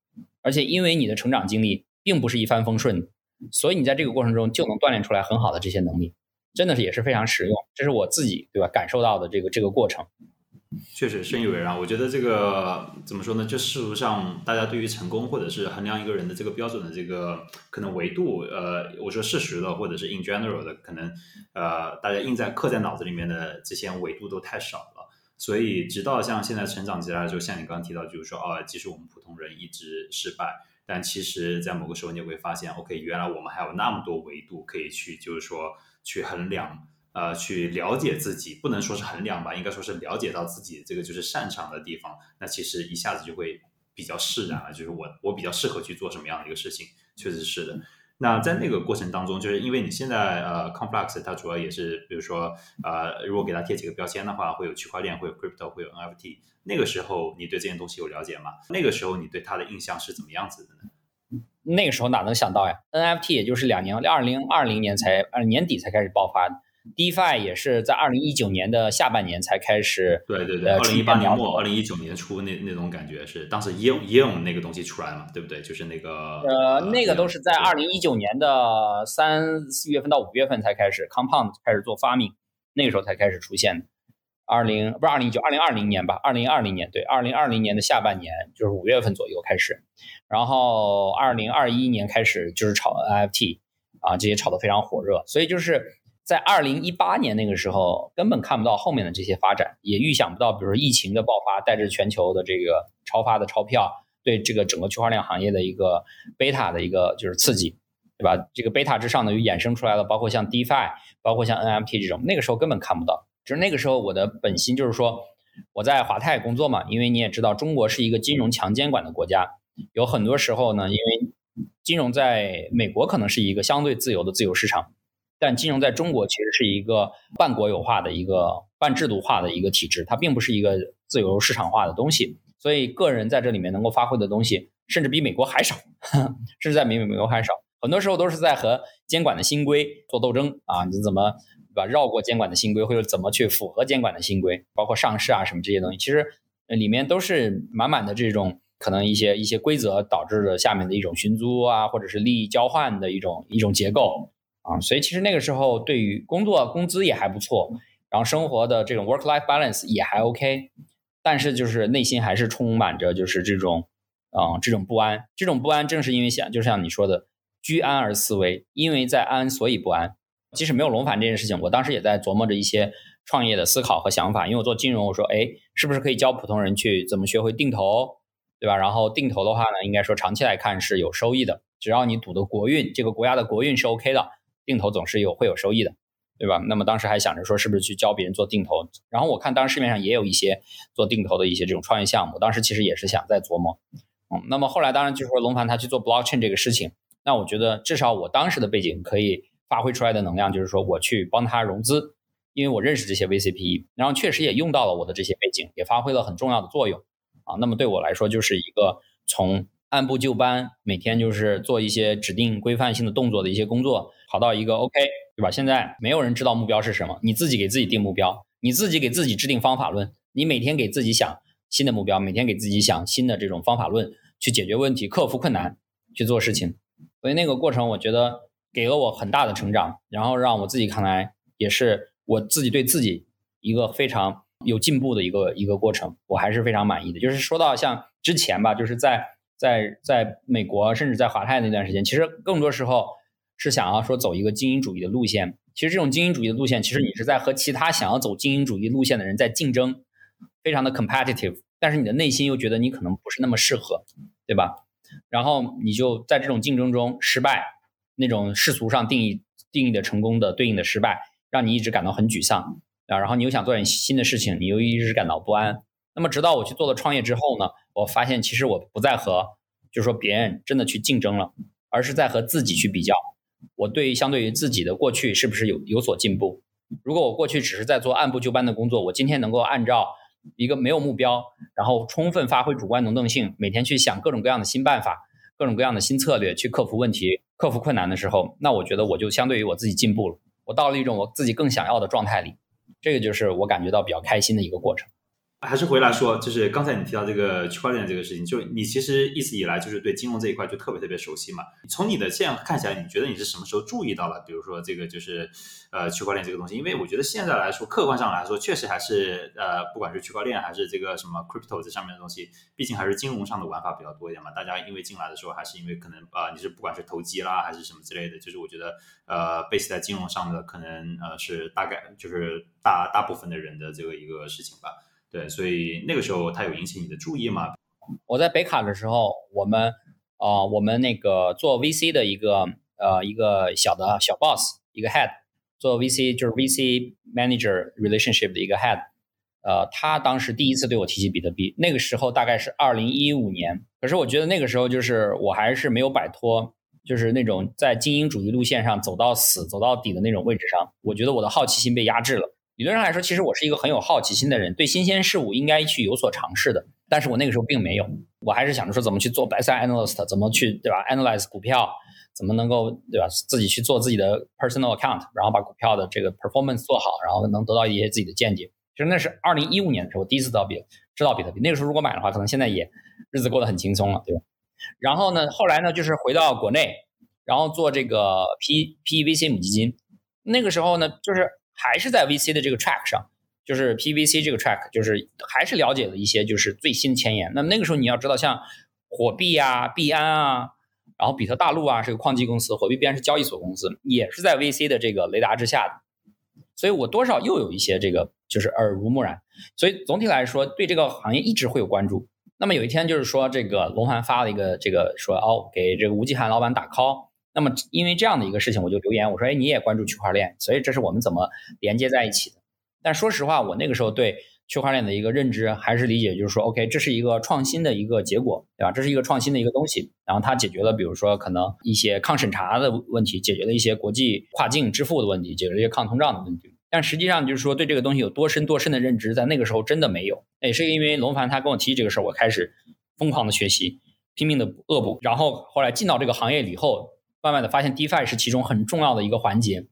而且因为你的成长经历并不是一帆风顺，所以你在这个过程中就能锻炼出来很好的这些能力，真的是也是非常实用。这是我自己对吧感受到的这个这个过程。确实深以为然。我觉得这个怎么说呢？就事实上，大家对于成功或者是衡量一个人的这个标准的这个可能维度，呃，我说事实的或者是 in general 的，可能呃，大家印在刻在脑子里面的这些维度都太少了。所以，直到像现在成长起来的时候，像你刚刚提到，就是说，哦，即使我们普通人一直失败，但其实在某个时候你会发现，OK，原来我们还有那么多维度可以去，就是说去衡量。呃，去了解自己，不能说是衡量吧，应该说是了解到自己这个就是擅长的地方，那其实一下子就会比较释然了。就是我我比较适合去做什么样的一个事情，确实是的。那在那个过程当中，就是因为你现在呃，Complex 它主要也是，比如说呃，如果给它贴几个标签的话，会有区块链，会有 Crypto，会有 NFT。那个时候你对这件东西有了解吗？那个时候你对它的印象是怎么样子的呢？那个时候哪能想到呀？NFT 也就是两年，二零二零年才呃年底才开始爆发的。DeFi 也是在二零一九年的下半年才开始，对对对，二零一八年末、二零一九年初那那种感觉是当时 e o n e o n 那个东西出来了嘛，对不对？就是那个呃，那个都是在二零一九年的三四月份到五月份才开始，Compound 开始做发明，那个时候才开始出现的。二零不是二零一九，二零二零年吧？二零二零年对，二零二零年的下半年就是五月份左右开始，然后二零二一年开始就是炒 NFT 啊，这些炒得非常火热，所以就是。在二零一八年那个时候，根本看不到后面的这些发展，也预想不到，比如说疫情的爆发，带着全球的这个超发的钞票，对这个整个区块链行业的一个贝塔的一个就是刺激，对吧？这个贝塔之上呢，又衍生出来了，包括像 DeFi，包括像 NFT 这种，那个时候根本看不到。就是那个时候，我的本心就是说，我在华泰工作嘛，因为你也知道，中国是一个金融强监管的国家，有很多时候呢，因为金融在美国可能是一个相对自由的自由市场。但金融在中国其实是一个半国有化的一个半制度化的一个体制，它并不是一个自由市场化的东西，所以个人在这里面能够发挥的东西，甚至比美国还少，甚至在美美国还少。很多时候都是在和监管的新规做斗争啊，你怎么对吧？绕过监管的新规，或者怎么去符合监管的新规，包括上市啊什么这些东西，其实里面都是满满的这种可能一些一些规则导致的下面的一种寻租啊，或者是利益交换的一种一种结构。啊，所以其实那个时候对于工作工资也还不错，然后生活的这种 work life balance 也还 OK，但是就是内心还是充满着就是这种，啊这种不安，这种不安正是因为想就像你说的居安而思危，因为在安所以不安。即使没有龙凡这件事情，我当时也在琢磨着一些创业的思考和想法，因为我做金融，我说哎，是不是可以教普通人去怎么学会定投，对吧？然后定投的话呢，应该说长期来看是有收益的，只要你赌的国运，这个国家的国运是 OK 的。定投总是有会有收益的，对吧？那么当时还想着说，是不是去教别人做定投？然后我看当时市面上也有一些做定投的一些这种创业项目，当时其实也是想在琢磨。嗯，那么后来当然就是说龙盘他去做 blockchain 这个事情，那我觉得至少我当时的背景可以发挥出来的能量，就是说我去帮他融资，因为我认识这些 VCPE，然后确实也用到了我的这些背景，也发挥了很重要的作用。啊，那么对我来说就是一个从按部就班，每天就是做一些指定规范性的动作的一些工作。跑到一个 OK，对吧？现在没有人知道目标是什么，你自己给自己定目标，你自己给自己制定方法论，你每天给自己想新的目标，每天给自己想新的这种方法论去解决问题、克服困难、去做事情。所以那个过程，我觉得给了我很大的成长，然后让我自己看来也是我自己对自己一个非常有进步的一个一个过程，我还是非常满意的。就是说到像之前吧，就是在在在美国，甚至在华泰那段时间，其实更多时候是想要说走一个精英主义的路线。其实这种精英主义的路线，其实你是在和其他想要走精英主义路线的人在竞争，非常的 competitive。但是你的内心又觉得你可能不是那么适合，对吧？然后你就在这种竞争中失败，那种世俗上定义定义的成功的对应的失败，让你一直感到很沮丧啊。然后你又想做点新的事情，你又一直感到不安。那么直到我去做了创业之后呢，我发现其实我不再和就是说别人真的去竞争了，而是在和自己去比较。我对于相对于自己的过去是不是有有所进步？如果我过去只是在做按部就班的工作，我今天能够按照一个没有目标，然后充分发挥主观能动性，每天去想各种各样的新办法、各种各样的新策略去克服问题、克服困难的时候，那我觉得我就相对于我自己进步了，我到了一种我自己更想要的状态里，这个就是我感觉到比较开心的一个过程。还是回来说，就是刚才你提到这个区块链这个事情，就你其实一直以来就是对金融这一块就特别特别熟悉嘛。从你的现在看起来，你觉得你是什么时候注意到了？比如说这个就是呃区块链这个东西，因为我觉得现在来说，客观上来说，确实还是呃不管是区块链还是这个什么 crypto 这上面的东西，毕竟还是金融上的玩法比较多一点嘛。大家因为进来的时候，还是因为可能啊你是不管是投机啦还是什么之类的，就是我觉得呃 base 在金融上的可能呃是大概就是大大部分的人的这个一个事情吧。对，所以那个时候他有引起你的注意吗？我在北卡的时候，我们啊，我们那个做 VC 的一个呃一个小的小 boss，一个 head，做 VC 就是 VC manager relationship 的一个 head，呃，他当时第一次对我提起比特币，那个时候大概是二零一五年。可是我觉得那个时候就是我还是没有摆脱，就是那种在精英主义路线上走到死、走到底的那种位置上。我觉得我的好奇心被压制了。理论上来说，其实我是一个很有好奇心的人，对新鲜事物应该去有所尝试的。但是我那个时候并没有，我还是想着说怎么去做 best analyst，怎么去对吧？analyze 股票，怎么能够对吧？自己去做自己的 personal account，然后把股票的这个 performance 做好，然后能得到一些自己的见解。其实那是二零一五年的时候，第一次到比知道比特币。那个时候如果买的话，可能现在也日子过得很轻松了，对吧？然后呢，后来呢，就是回到国内，然后做这个 P PVC 母基金。那个时候呢，就是。还是在 VC 的这个 track 上，就是 PVC 这个 track，就是还是了解了一些就是最新前沿。那么那个时候你要知道，像火币啊、币安啊，然后比特大陆啊是个矿机公司，火币币安是交易所公司，也是在 VC 的这个雷达之下的。所以我多少又有一些这个就是耳濡目染。所以总体来说，对这个行业一直会有关注。那么有一天就是说，这个龙涵发了一个这个说哦，给这个吴继涵老板打 call。那么，因为这样的一个事情，我就留言我说：“哎，你也关注区块链，所以这是我们怎么连接在一起的。”但说实话，我那个时候对区块链的一个认知还是理解，就是说，OK，这是一个创新的一个结果，对吧？这是一个创新的一个东西，然后它解决了，比如说可能一些抗审查的问题，解决了一些国际跨境支付的问题，解决了一些抗通胀的问题。但实际上，就是说对这个东西有多深多深的认知，在那个时候真的没有。也是因为龙凡他跟我提这个事儿，我开始疯狂的学习，拼命的恶补，然后后来进到这个行业以后。慢慢的发现，DeFi 是其中很重要的一个环节，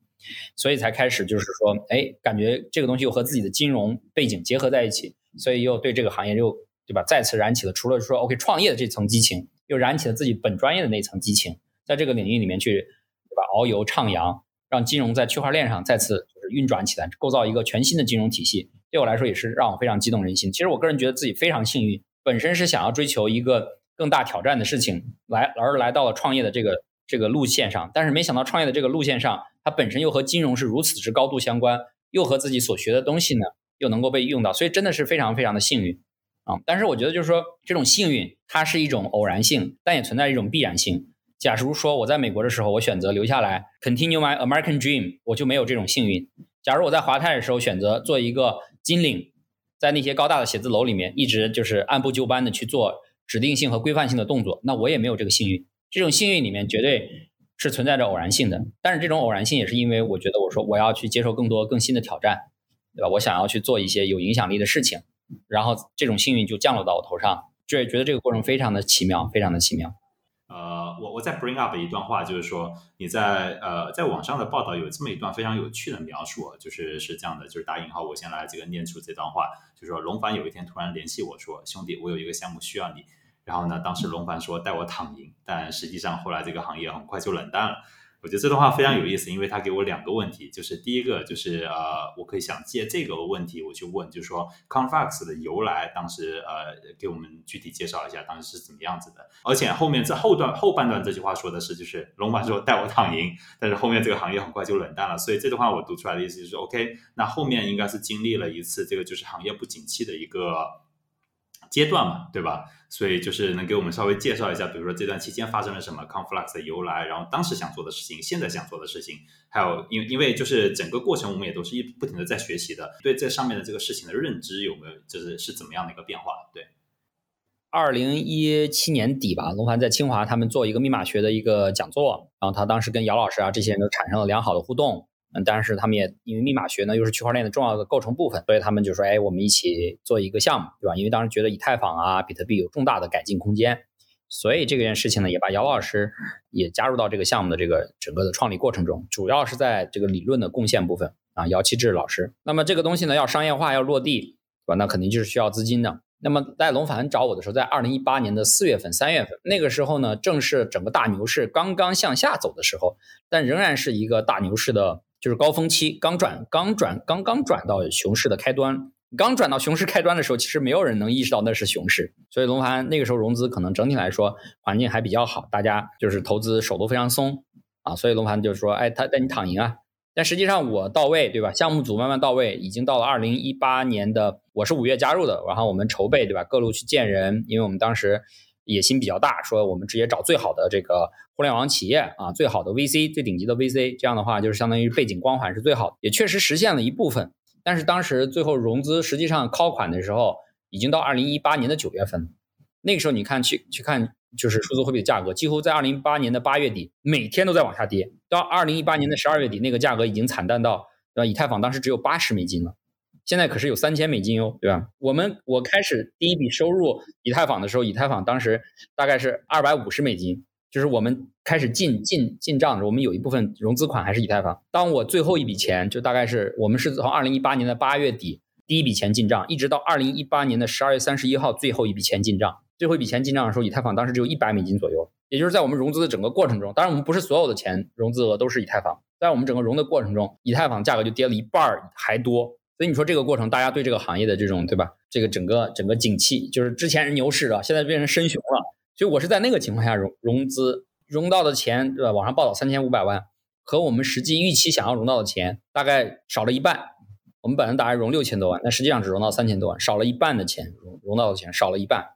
所以才开始就是说，哎，感觉这个东西又和自己的金融背景结合在一起，所以又对这个行业又对吧，再次燃起了除了说 OK 创业的这层激情，又燃起了自己本专业的那层激情，在这个领域里面去对吧，遨游徜徉，让金融在区块链上再次就是运转起来，构造一个全新的金融体系，对我来说也是让我非常激动人心。其实我个人觉得自己非常幸运，本身是想要追求一个更大挑战的事情，来而来到了创业的这个。这个路线上，但是没想到创业的这个路线上，它本身又和金融是如此之高度相关，又和自己所学的东西呢，又能够被用到，所以真的是非常非常的幸运啊！但是我觉得就是说，这种幸运它是一种偶然性，但也存在一种必然性。假如说我在美国的时候，我选择留下来 continue my American dream，我就没有这种幸运。假如我在华泰的时候选择做一个金领，在那些高大的写字楼里面一直就是按部就班的去做指定性和规范性的动作，那我也没有这个幸运。这种幸运里面绝对是存在着偶然性的，但是这种偶然性也是因为我觉得我说我要去接受更多更新的挑战，对吧？我想要去做一些有影响力的事情，然后这种幸运就降落到我头上，就觉得这个过程非常的奇妙，非常的奇妙。呃，我我再 bring up 一段话，就是说你在呃在网上的报道有这么一段非常有趣的描述，就是是这样的，就是打引号，我先来这个念出这段话，就是说龙凡有一天突然联系我说，兄弟，我有一个项目需要你。然后呢，当时龙凡说带我躺赢，但实际上后来这个行业很快就冷淡了。我觉得这段话非常有意思，因为他给我两个问题，就是第一个就是呃，我可以想借这个问题我去问，就是说 Confax 的由来，当时呃给我们具体介绍一下当时是怎么样子的。而且后面这后段后半段这句话说的是，就是龙凡说带我躺赢，但是后面这个行业很快就冷淡了，所以这段话我读出来的意思就是 OK，那后面应该是经历了一次这个就是行业不景气的一个。阶段嘛，对吧？所以就是能给我们稍微介绍一下，比如说这段期间发生了什么，Conflux 的由来，然后当时想做的事情，现在想做的事情，还有因为因为就是整个过程我们也都是一不停的在学习的，对这上面的这个事情的认知有没有就是是怎么样的一个变化？对，二零一七年底吧，龙凡在清华他们做一个密码学的一个讲座，然后他当时跟姚老师啊这些人都产生了良好的互动。嗯，但是他们也因为密码学呢又是区块链的重要的构成部分，所以他们就说，哎，我们一起做一个项目，对吧？因为当时觉得以太坊啊、比特币有重大的改进空间，所以这件事情呢也把姚老师也加入到这个项目的这个整个的创立过程中，主要是在这个理论的贡献部分啊，姚期智老师。那么这个东西呢要商业化要落地，对吧？那肯定就是需要资金的。那么在龙凡找我的时候，在二零一八年的四月份、三月份，那个时候呢正是整个大牛市刚刚向下走的时候，但仍然是一个大牛市的。就是高峰期刚转，刚转，刚刚转到熊市的开端。刚转到熊市开端的时候，其实没有人能意识到那是熊市。所以龙盘那个时候融资可能整体来说环境还比较好，大家就是投资手都非常松啊。所以龙盘就说：“哎，他带你躺赢啊。”但实际上我到位，对吧？项目组慢慢到位，已经到了二零一八年的，我是五月加入的，然后我们筹备，对吧？各路去见人，因为我们当时。野心比较大，说我们直接找最好的这个互联网企业啊，最好的 VC，最顶级的 VC，这样的话就是相当于背景光环是最好的，也确实实现了一部分。但是当时最后融资实际上靠款的时候，已经到二零一八年的九月份，那个时候你看去去看，就是数字货币的价格，几乎在二零一八年的八月底每天都在往下跌，到二零一八年的十二月底，那个价格已经惨淡到，对吧？以太坊当时只有八十美金了。现在可是有三千美金哟，对吧？我们我开始第一笔收入以太坊的时候，以太坊当时大概是二百五十美金，就是我们开始进进进账的时候，我们有一部分融资款还是以太坊。当我最后一笔钱，就大概是我们是从二零一八年的八月底第一笔钱进账，一直到二零一八年的十二月三十一号最后一笔钱进账。最后一笔钱进账的时候，以太坊当时只有一百美金左右，也就是在我们融资的整个过程中，当然我们不是所有的钱融资额都是以太坊，在我们整个融的过程中，以太坊价格就跌了一半还多。所以你说这个过程，大家对这个行业的这种，对吧？这个整个整个景气，就是之前是牛市啊，现在变成深熊了。所以我是在那个情况下融融资融到的钱，对吧？网上报道三千五百万，和我们实际预期想要融到的钱，大概少了一半。我们本来打算融六千多万，但实际上只融到三千多万，少了一半的钱融融到的钱少了一半。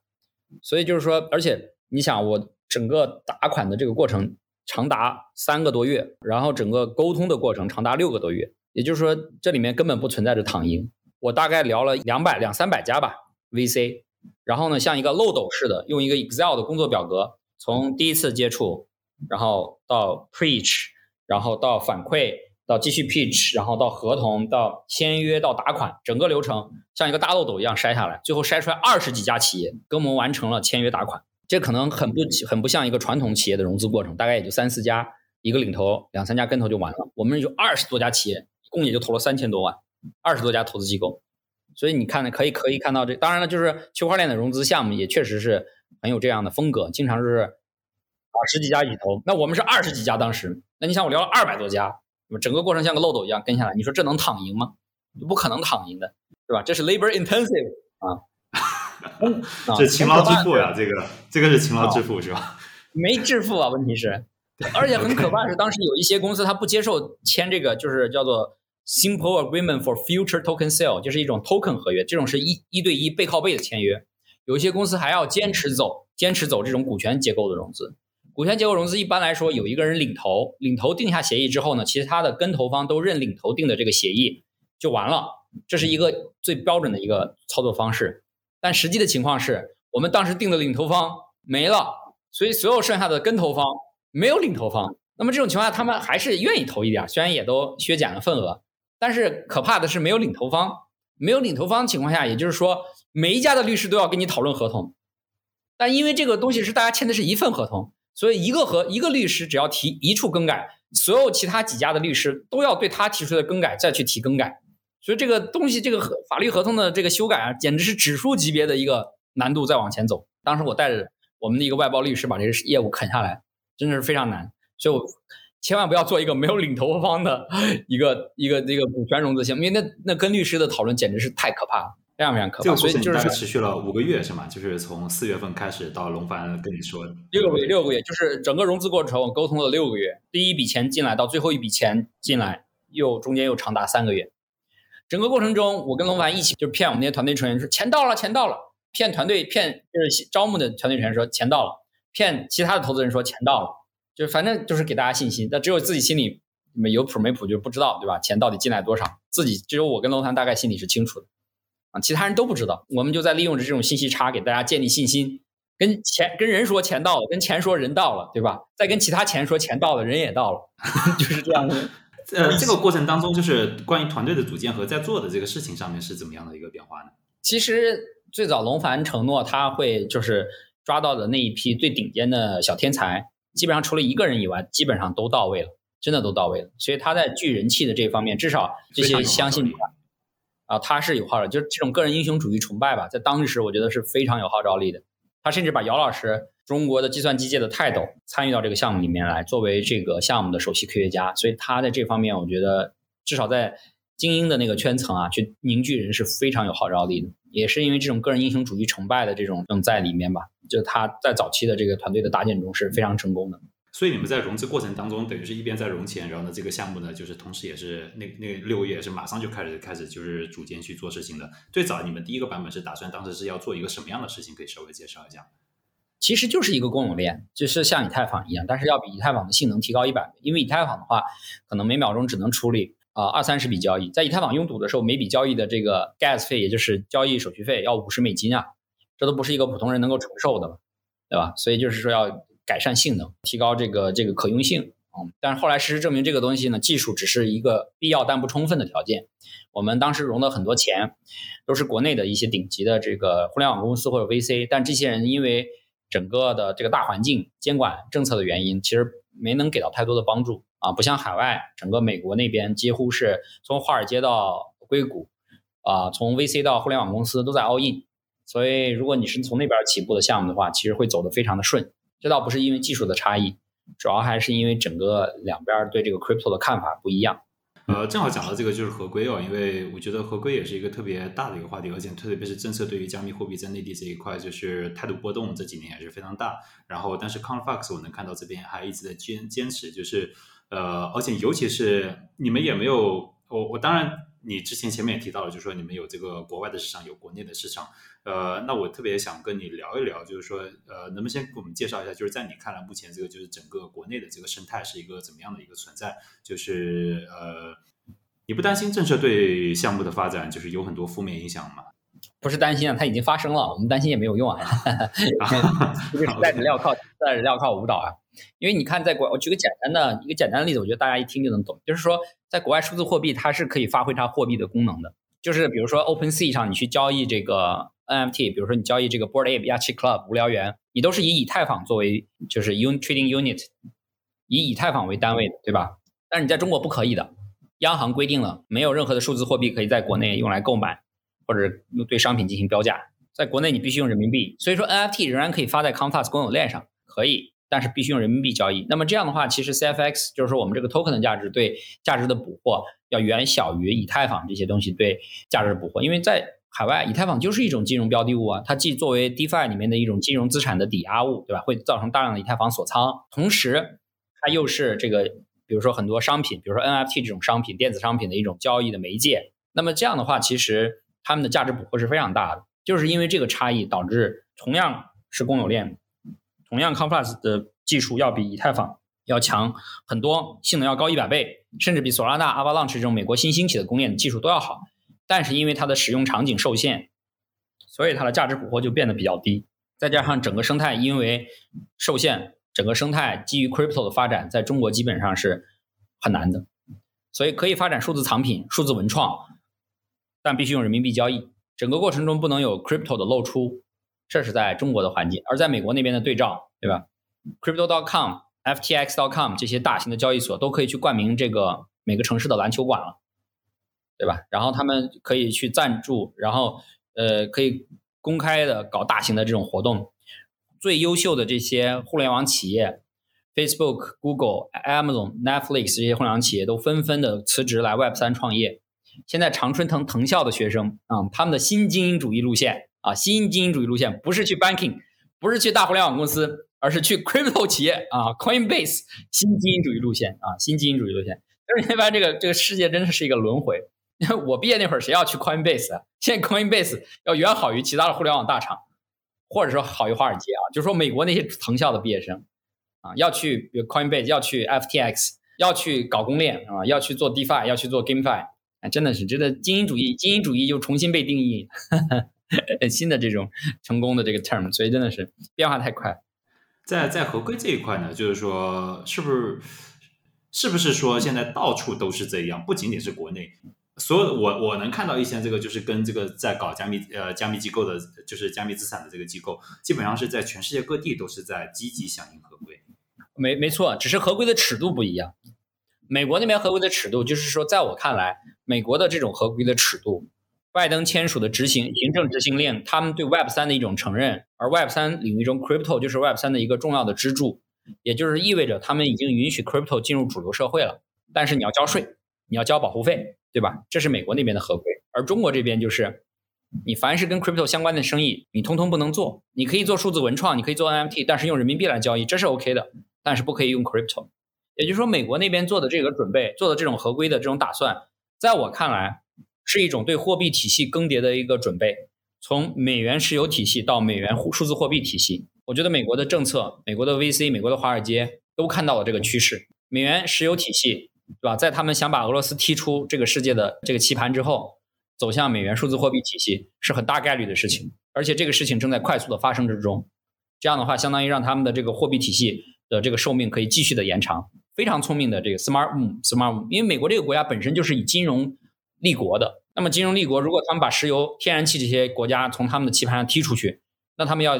所以就是说，而且你想，我整个打款的这个过程长达三个多月，然后整个沟通的过程长达六个多月。也就是说，这里面根本不存在着躺赢。我大概聊了两百两三百家吧，VC，然后呢，像一个漏斗式的，用一个 Excel 的工作表格，从第一次接触，然后到 Preach，然后到反馈，到继续 Pitch，然后到合同，到签约，到打款，整个流程像一个大漏斗一样筛下来，最后筛出来二十几家企业跟我们完成了签约打款。这可能很不很不像一个传统企业的融资过程，大概也就三四家，一个领头，两三家跟头就完了。我们有二十多家企业。共也就投了三千多万，二十多家投资机构，所以你看呢，可以可以看到这，当然了，就是区块链的融资项目也确实是很有这样的风格，经常是啊十几家一起投，那我们是二十几家当时，那你想我聊了二百多家，整个过程像个漏斗一样跟下来，你说这能躺赢吗？不可能躺赢的，对吧？这是 labor intensive 啊，这勤劳致富呀，这个这个是勤劳致富是吧？没致富啊，问题是，而且很可怕是，当时有一些公司他不接受签这个，就是叫做。Simple agreement for future token sale 就是一种 token 合约，这种是一一对一背靠背的签约。有些公司还要坚持走，坚持走这种股权结构的融资。股权结构融资一般来说有一个人领头，领头定下协议之后呢，其他的跟投方都认领头定的这个协议就完了。这是一个最标准的一个操作方式。但实际的情况是我们当时定的领头方没了，所以所有剩下的跟投方没有领头方。那么这种情况下，他们还是愿意投一点，虽然也都削减了份额。但是可怕的是没有领头方，没有领头方情况下，也就是说每一家的律师都要跟你讨论合同，但因为这个东西是大家签的是一份合同，所以一个和一个律师只要提一处更改，所有其他几家的律师都要对他提出的更改再去提更改，所以这个东西这个法律合同的这个修改啊，简直是指数级别的一个难度在往前走。当时我带着我们的一个外包律师把这个业务啃下来，真的是非常难，所以我。千万不要做一个没有领投方的一个 一个一个股权融资项目，因为那那跟律师的讨论简直是太可怕了，非常非常可怕。所以就是持续了五个月是吗？就是从四月份开始到龙凡跟你说六个月，六个月就是整个融资过程我沟通了六个月，第一笔钱进来到最后一笔钱进来又中间又长达三个月，整个过程中我跟龙凡一起就骗我们那些团队成员说钱到了钱到了，骗团队骗就是招募的团队成员说钱到了，骗其他的投资人说钱到了。就反正就是给大家信心，但只有自己心里没有谱没谱就不知道，对吧？钱到底进来多少，自己只有我跟龙潭大概心里是清楚的，啊，其他人都不知道。我们就在利用着这种信息差给大家建立信心，跟钱跟人说钱到了，跟钱说人到了，对吧？再跟其他钱说钱到了，人也到了，就是这样的。呃，这个过程当中，就是关于团队的组建和在做的这个事情上面是怎么样的一个变化呢？其实最早龙凡承诺他会就是抓到的那一批最顶尖的小天才。基本上除了一个人以外，基本上都到位了，真的都到位了。所以他在聚人气的这方面，至少这些相信他啊，他是有号召，就是这种个人英雄主义崇拜吧，在当时我觉得是非常有号召力的。他甚至把姚老师，中国的计算机界的泰斗，参与到这个项目里面来，作为这个项目的首席科学家。所以他在这方面，我觉得至少在精英的那个圈层啊，去凝聚人是非常有号召力的。也是因为这种个人英雄主义崇拜的这种正在里面吧，就他在早期的这个团队的搭建中是非常成功的。所以你们在融资过程当中，等于是一边在融钱，然后呢，这个项目呢，就是同时也是那那六个月是马上就开始开始就是组建去做事情的。最早你们第一个版本是打算当时是要做一个什么样的事情？可以稍微介绍一下。其实就是一个公有链，就是像以太坊一样，但是要比以太坊的性能提高一百倍。因为以太坊的话，可能每秒钟只能处理。啊，二三十笔交易，在以太坊拥堵的时候，每笔交易的这个 gas 费，也就是交易手续费，要五十美金啊，这都不是一个普通人能够承受的，对吧？所以就是说要改善性能，提高这个这个可用性嗯，但是后来事实证明，这个东西呢，技术只是一个必要但不充分的条件。我们当时融的很多钱，都是国内的一些顶级的这个互联网公司或者 VC，但这些人因为整个的这个大环境、监管政策的原因，其实没能给到太多的帮助。啊，不像海外，整个美国那边几乎是从华尔街到硅谷，啊，从 VC 到互联网公司都在 all in，所以如果你是从那边起步的项目的话，其实会走得非常的顺。这倒不是因为技术的差异，主要还是因为整个两边对这个 crypto 的看法不一样。呃，正好讲到这个就是合规哦，因为我觉得合规也是一个特别大的一个话题，而且特别是政策对于加密货币在内地这一块就是态度波动，这几年也是非常大。然后，但是 c o n f l u x 我能看到这边还一直在坚坚持，就是。呃，而且尤其是你们也没有，我我当然，你之前前面也提到了，就是说你们有这个国外的市场，有国内的市场。呃，那我特别想跟你聊一聊，就是说，呃，能不能先给我们介绍一下，就是在你看来，目前这个就是整个国内的这个生态是一个怎么样的一个存在？就是呃，你不担心政策对项目的发展就是有很多负面影响吗？不是担心啊，它已经发生了，我们担心也没有用啊。这个时代人要靠，代人要靠舞蹈啊。因为你看，在国，我举个简单的一个简单的例子，我觉得大家一听就能懂。就是说，在国外，数字货币它是可以发挥它货币的功能的。就是比如说，OpenSea 上你去交易这个 NFT，比如说你交易这个 Board Ape、Yachi Club、无聊猿，你都是以以太坊作为就是 Unit Trading Unit，以以太坊为单位的，对吧？但是你在中国不可以的，央行规定了，没有任何的数字货币可以在国内用来购买或者对商品进行标价，在国内你必须用人民币。所以说，NFT 仍然可以发在 Compass 公有链上，可以。但是必须用人民币交易。那么这样的话，其实 CFX 就是说我们这个 token 的价值对价值的捕获要远小于以太坊这些东西对价值的捕获。因为在海外，以太坊就是一种金融标的物啊，它既作为 DeFi 里面的一种金融资产的抵押物，对吧？会造成大量的以太坊锁仓，同时它又是这个，比如说很多商品，比如说 NFT 这种商品、电子商品的一种交易的媒介。那么这样的话，其实它们的价值捕获是非常大的。就是因为这个差异，导致同样是公有链。同样 c o m p l u s 的技术要比以太坊要强很多，性能要高一百倍，甚至比索拉纳、Avalanche 这种美国新兴起的公链技术都要好。但是因为它的使用场景受限，所以它的价值捕获就变得比较低。再加上整个生态因为受限，整个生态基于 Crypto 的发展在中国基本上是很难的。所以可以发展数字藏品、数字文创，但必须用人民币交易。整个过程中不能有 Crypto 的露出。这是在中国的环境，而在美国那边的对照，对吧？Crypto.com、FTX.com 这些大型的交易所都可以去冠名这个每个城市的篮球馆了，对吧？然后他们可以去赞助，然后呃，可以公开的搞大型的这种活动。最优秀的这些互联网企业，Facebook、Google、Amazon、Netflix 这些互联网企业都纷纷的辞职来 Web 三创业。现在常春藤藤校的学生啊，他们的新精英主义路线啊，新精英主义路线不是去 banking，不是去大互联网公司，而是去 crypto 企业啊，Coinbase 新精英主义路线啊，新精英主义路线。就是你发现这个这个世界真的是一个轮回。我毕业那会儿谁要去 Coinbase 啊？现在 Coinbase 要远好于其他的互联网大厂，或者说好于华尔街啊。就是说美国那些藤校的毕业生啊，要去 Coinbase，要去 FTX，要去搞公链啊，要去做 DeFi，要去做 GameFi。哎，真的是，这个精英主义，精英主义又重新被定义，新的这种成功的这个 term，所以真的是变化太快。在在合规这一块呢，就是说，是不是是不是说现在到处都是这样？不仅仅是国内，所有我我能看到一些这个就是跟这个在搞加密呃加密机构的，就是加密资产的这个机构，基本上是在全世界各地都是在积极响应合规。没没错，只是合规的尺度不一样。美国那边合规的尺度，就是说，在我看来，美国的这种合规的尺度，拜登签署的执行行政执行令，他们对 Web 三的一种承认，而 Web 三领域中 Crypto 就是 Web 三的一个重要的支柱，也就是意味着他们已经允许 Crypto 进入主流社会了。但是你要交税，你要交保护费，对吧？这是美国那边的合规，而中国这边就是，你凡是跟 Crypto 相关的生意，你通通不能做。你可以做数字文创，你可以做 NFT，但是用人民币来交易，这是 OK 的，但是不可以用 Crypto。也就是说，美国那边做的这个准备，做的这种合规的这种打算，在我看来，是一种对货币体系更迭的一个准备。从美元石油体系到美元数字货币体系，我觉得美国的政策、美国的 VC、美国的华尔街都看到了这个趋势。美元石油体系，对吧？在他们想把俄罗斯踢出这个世界的这个棋盘之后，走向美元数字货币体系是很大概率的事情，而且这个事情正在快速的发生之中。这样的话，相当于让他们的这个货币体系的这个寿命可以继续的延长。非常聪明的这个 smart move，smart move，因为美国这个国家本身就是以金融立国的。那么金融立国，如果他们把石油、天然气这些国家从他们的棋盘上踢出去，那他们要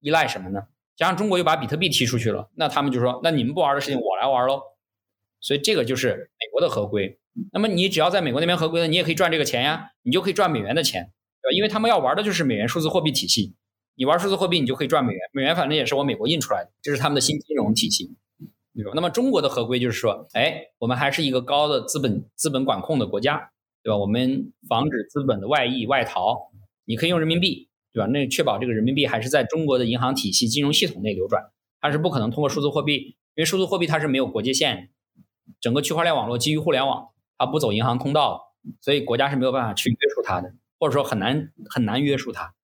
依赖什么呢？加上中国又把比特币踢出去了，那他们就说：那你们不玩的事情，我来玩喽。所以这个就是美国的合规。那么你只要在美国那边合规的，你也可以赚这个钱呀，你就可以赚美元的钱，对吧？因为他们要玩的就是美元数字货币体系。你玩数字货币，你就可以赚美元。美元反正也是我美国印出来的，这是他们的新金融体系。那么中国的合规就是说，哎，我们还是一个高的资本资本管控的国家，对吧？我们防止资本的外溢外逃，你可以用人民币，对吧？那确保这个人民币还是在中国的银行体系金融系统内流转，它是不可能通过数字货币，因为数字货币它是没有国界线，整个区块链网络基于互联网，它不走银行通道，所以国家是没有办法去约束它的，或者说很难很难约束它，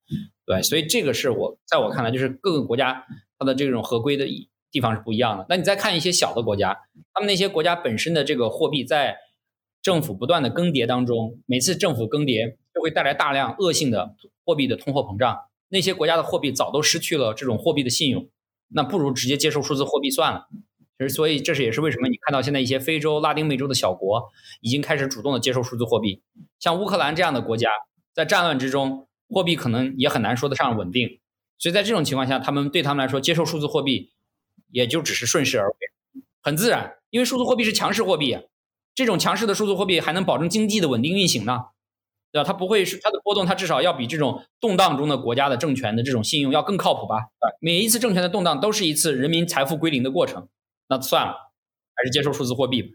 对，所以这个是我在我看来就是各个国家它的这种合规的。地方是不一样的。那你再看一些小的国家，他们那些国家本身的这个货币在政府不断的更迭当中，每次政府更迭就会带来大量恶性的货币的通货膨胀。那些国家的货币早都失去了这种货币的信用，那不如直接接受数字货币算了。其实，所以这是也是为什么你看到现在一些非洲、拉丁美洲的小国已经开始主动的接受数字货币。像乌克兰这样的国家，在战乱之中，货币可能也很难说得上稳定。所以在这种情况下，他们对他们来说接受数字货币。也就只是顺势而为，很自然，因为数字货币是强势货币啊，这种强势的数字货币还能保证经济的稳定运行呢，对吧？它不会是它的波动，它至少要比这种动荡中的国家的政权的这种信用要更靠谱吧？每一次政权的动荡都是一次人民财富归零的过程，那算了，还是接受数字货币吧。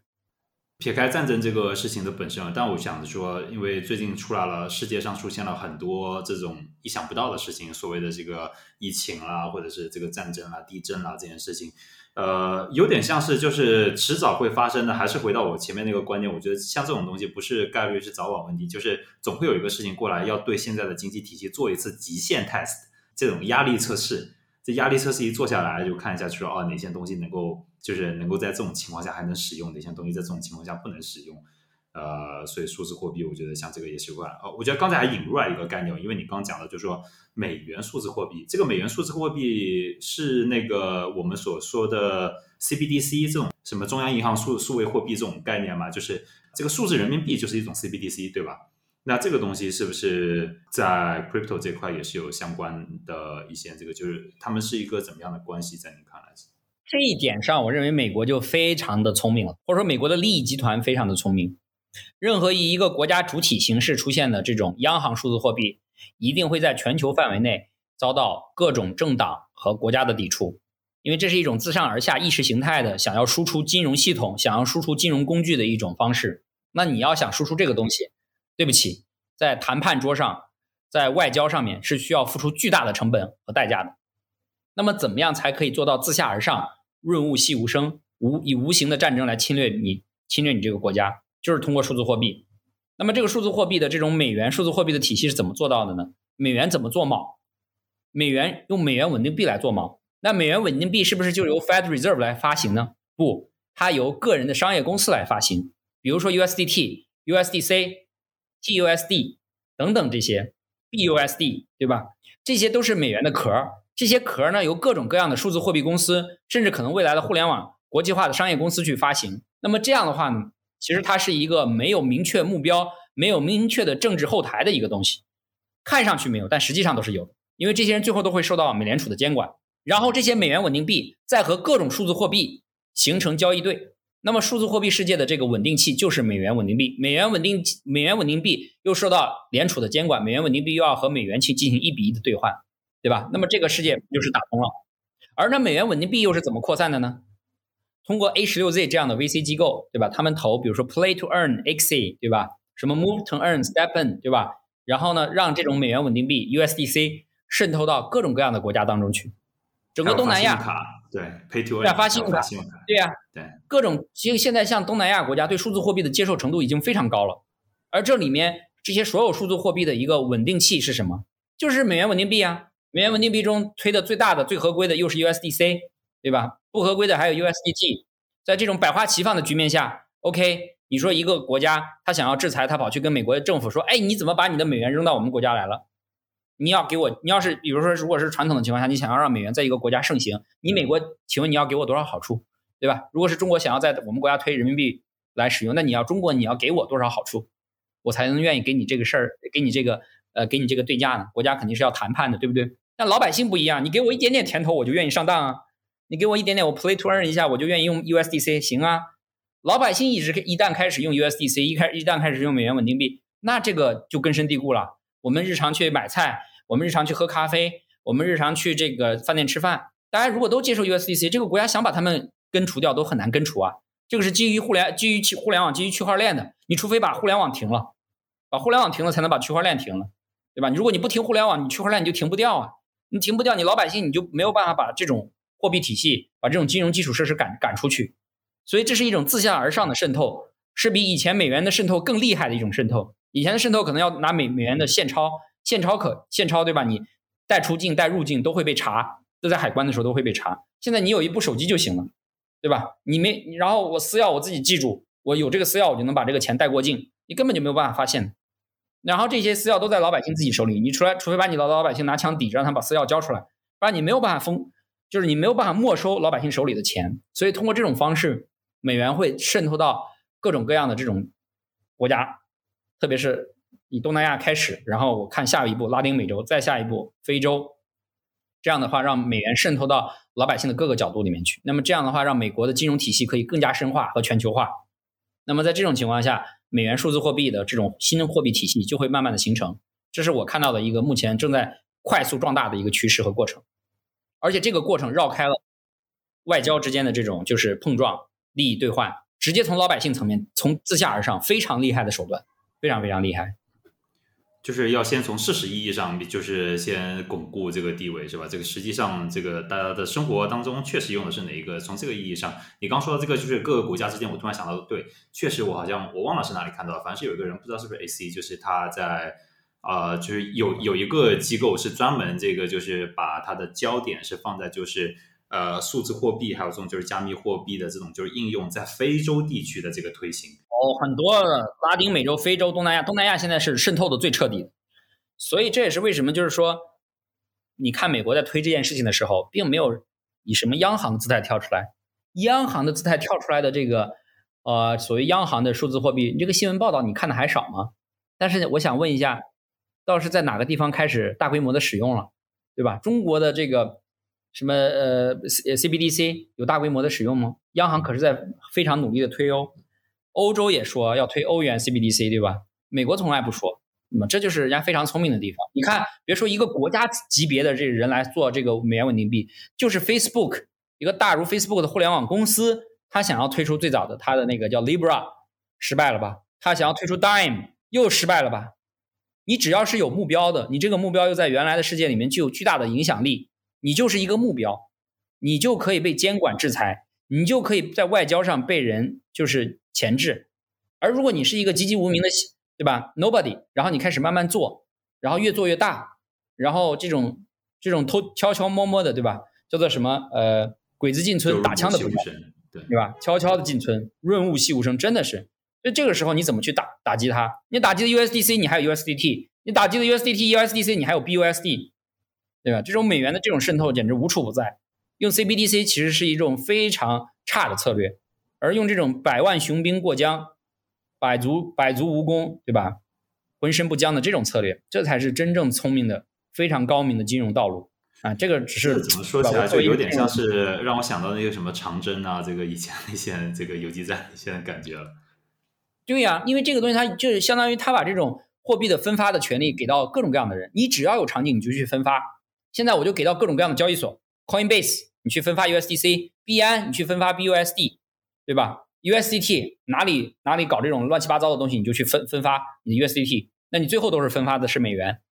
撇开战争这个事情的本身，但我想说，因为最近出来了，世界上出现了很多这种意想不到的事情，所谓的这个疫情啦，或者是这个战争啦、地震啦这件事情，呃，有点像是就是迟早会发生的。还是回到我前面那个观点，我觉得像这种东西不是概率，是早晚问题，就是总会有一个事情过来，要对现在的经济体系做一次极限 test，这种压力测试。这压力测试一做下来，就看一下，说哦，哪些东西能够。就是能够在这种情况下还能使用哪些东西，在这种情况下不能使用，呃，所以数字货币，我觉得像这个也是关。哦，我觉得刚才还引入了一个概念，因为你刚讲的，就是说美元数字货币，这个美元数字货币是那个我们所说的 CBDC 这种什么中央银行数数位货币这种概念嘛，就是这个数字人民币就是一种 CBDC，对吧？那这个东西是不是在 crypto 这块也是有相关的一些这个，就是他们是一个怎么样的关系，在你看来是？这一点上，我认为美国就非常的聪明了，或者说美国的利益集团非常的聪明。任何以一个国家主体形式出现的这种央行数字货币，一定会在全球范围内遭到各种政党和国家的抵触。因为这是一种自上而下意识形态的想要输出金融系统、想要输出金融工具的一种方式。那你要想输出这个东西，对不起，在谈判桌上，在外交上面是需要付出巨大的成本和代价的。那么，怎么样才可以做到自下而上、润物细无声、无以无形的战争来侵略你、侵略你这个国家？就是通过数字货币。那么，这个数字货币的这种美元数字货币的体系是怎么做到的呢？美元怎么做锚？美元用美元稳定币来做锚。那美元稳定币是不是就由 Fed Reserve 来发行呢？不，它由个人的商业公司来发行。比如说 USDT、USDC、TUSD 等等这些 BUSD，对吧？这些都是美元的壳。这些壳呢，由各种各样的数字货币公司，甚至可能未来的互联网国际化的商业公司去发行。那么这样的话呢，其实它是一个没有明确目标、没有明确的政治后台的一个东西。看上去没有，但实际上都是有。因为这些人最后都会受到美联储的监管。然后这些美元稳定币再和各种数字货币形成交易对。那么数字货币世界的这个稳定器就是美元稳定币，美元稳定美元稳定币又受到联储的监管，美元稳定币又要和美元去进行一比一的兑换，对吧？那么这个世界就是打通了。而那美元稳定币又是怎么扩散的呢？通过 A 十六 Z 这样的 VC 机构，对吧？他们投，比如说 Play to Earn、XE，对吧？什么 Move to Earn、Stepen，对吧？然后呢，让这种美元稳定币 USDC 渗透到各种各样的国家当中去。整个东南亚，对，Pay to Earn，发信用卡，对呀，对，各种其实现在像东南亚国家对数字货币的接受程度已经非常高了，而这里面这些所有数字货币的一个稳定器是什么？就是美元稳定币啊，美元稳定币中推的最大的、最合规的又是 USDC，对吧？不合规的还有 USDT。在这种百花齐放的局面下，OK，你说一个国家他想要制裁，他跑去跟美国的政府说，哎，你怎么把你的美元扔到我们国家来了？你要给我，你要是比如说，如果是传统的情况下，你想要让美元在一个国家盛行，你美国，请问你要给我多少好处，对吧？如果是中国想要在我们国家推人民币来使用，那你要中国你要给我多少好处，我才能愿意给你这个事儿，给你这个呃，给你这个对价呢？国家肯定是要谈判的，对不对？但老百姓不一样，你给我一点点甜头，我就愿意上当啊！你给我一点点，我 play turn 一下，我就愿意用 USDC，行啊？老百姓一直一旦开始用 USDC，一开一旦开始用美元稳定币，那这个就根深蒂固了。我们日常去买菜。我们日常去喝咖啡，我们日常去这个饭店吃饭，大家如果都接受 USDC，这个国家想把他们根除掉都很难根除啊。这个是基于互联、基于互联网、基于区块链的，你除非把互联网停了，把互联网停了才能把区块链停了，对吧？如果你不停互联网，你区块链你就停不掉啊，你停不掉，你老百姓你就没有办法把这种货币体系、把这种金融基础设施赶赶出去。所以这是一种自下而上的渗透，是比以前美元的渗透更厉害的一种渗透。以前的渗透可能要拿美美元的现钞。现钞可现钞对吧？你带出境带入境都会被查，都在海关的时候都会被查。现在你有一部手机就行了，对吧？你没，然后我私钥我自己记住，我有这个私钥，我就能把这个钱带过境，你根本就没有办法发现。然后这些私钥都在老百姓自己手里，你出来，除非把你的老百姓拿枪抵着，让他们把私钥交出来，不然你没有办法封，就是你没有办法没收老百姓手里的钱。所以通过这种方式，美元会渗透到各种各样的这种国家，特别是。以东南亚开始，然后我看下一步拉丁美洲，再下一步非洲，这样的话让美元渗透到老百姓的各个角度里面去。那么这样的话，让美国的金融体系可以更加深化和全球化。那么在这种情况下，美元数字货币的这种新的货币体系就会慢慢的形成。这是我看到的一个目前正在快速壮大的一个趋势和过程。而且这个过程绕开了外交之间的这种就是碰撞、利益兑换，直接从老百姓层面，从自下而上，非常厉害的手段，非常非常厉害。就是要先从事实意义上，就是先巩固这个地位，是吧？这个实际上，这个大家的生活当中确实用的是哪一个？从这个意义上，你刚说的这个，就是各个国家之间，我突然想到，对，确实我好像我忘了是哪里看到，反正是有一个人，不知道是不是 AC，就是他在啊，就是有有一个机构是专门这个，就是把它的焦点是放在就是呃数字货币，还有这种就是加密货币的这种就是应用在非洲地区的这个推行。哦，很多拉丁美洲、非洲、东南亚，东南亚现在是渗透的最彻底的，所以这也是为什么，就是说，你看美国在推这件事情的时候，并没有以什么央行的姿态跳出来，央行的姿态跳出来的这个，呃，所谓央行的数字货币，你这个新闻报道你看的还少吗？但是我想问一下，倒是在哪个地方开始大规模的使用了，对吧？中国的这个什么呃 CBDC 有大规模的使用吗？央行可是在非常努力的推哦。欧洲也说要推欧元 CBDC，对吧？美国从来不说，那么这就是人家非常聪明的地方。你看，别说一个国家级别的这个人来做这个美元稳定币，就是 Facebook 一个大如 Facebook 的互联网公司，他想要推出最早的他的那个叫 Libra，失败了吧？他想要推出 Dime，又失败了吧？你只要是有目标的，你这个目标又在原来的世界里面具有巨大的影响力，你就是一个目标，你就可以被监管制裁，你就可以在外交上被人就是钳制。而如果你是一个籍籍无名的，对吧？Nobody，然后你开始慢慢做，然后越做越大，然后这种这种偷悄悄摸摸的，对吧？叫做什么？呃，鬼子进村，打枪的不对对吧？悄悄的进村，润物细无声，真的是。就这个时候你怎么去打打击它？你打击了 USDC，你还有 USDT；你打击了 USDT、USDC，你还有 BUSD，对吧？这种美元的这种渗透简直无处不在。用 CBDC 其实是一种非常差的策略，而用这种百万雄兵过江，百足百足无功，对吧？浑身不僵的这种策略，这才是真正聪明的、非常高明的金融道路啊！这个只是怎么说起来就有点像是让我想到那个什么长征啊，这个以前那些这个游击战现在感觉了。对呀，因为这个东西它就是相当于他把这种货币的分发的权利给到各种各样的人，你只要有场景你就去分发。现在我就给到各种各样的交易所，Coinbase 你去分发 USDC，币安你去分发 BUSD，对吧？USDT 哪里哪里搞这种乱七八糟的东西你就去分分发你的 USDT，那你最后都是分发的是美元，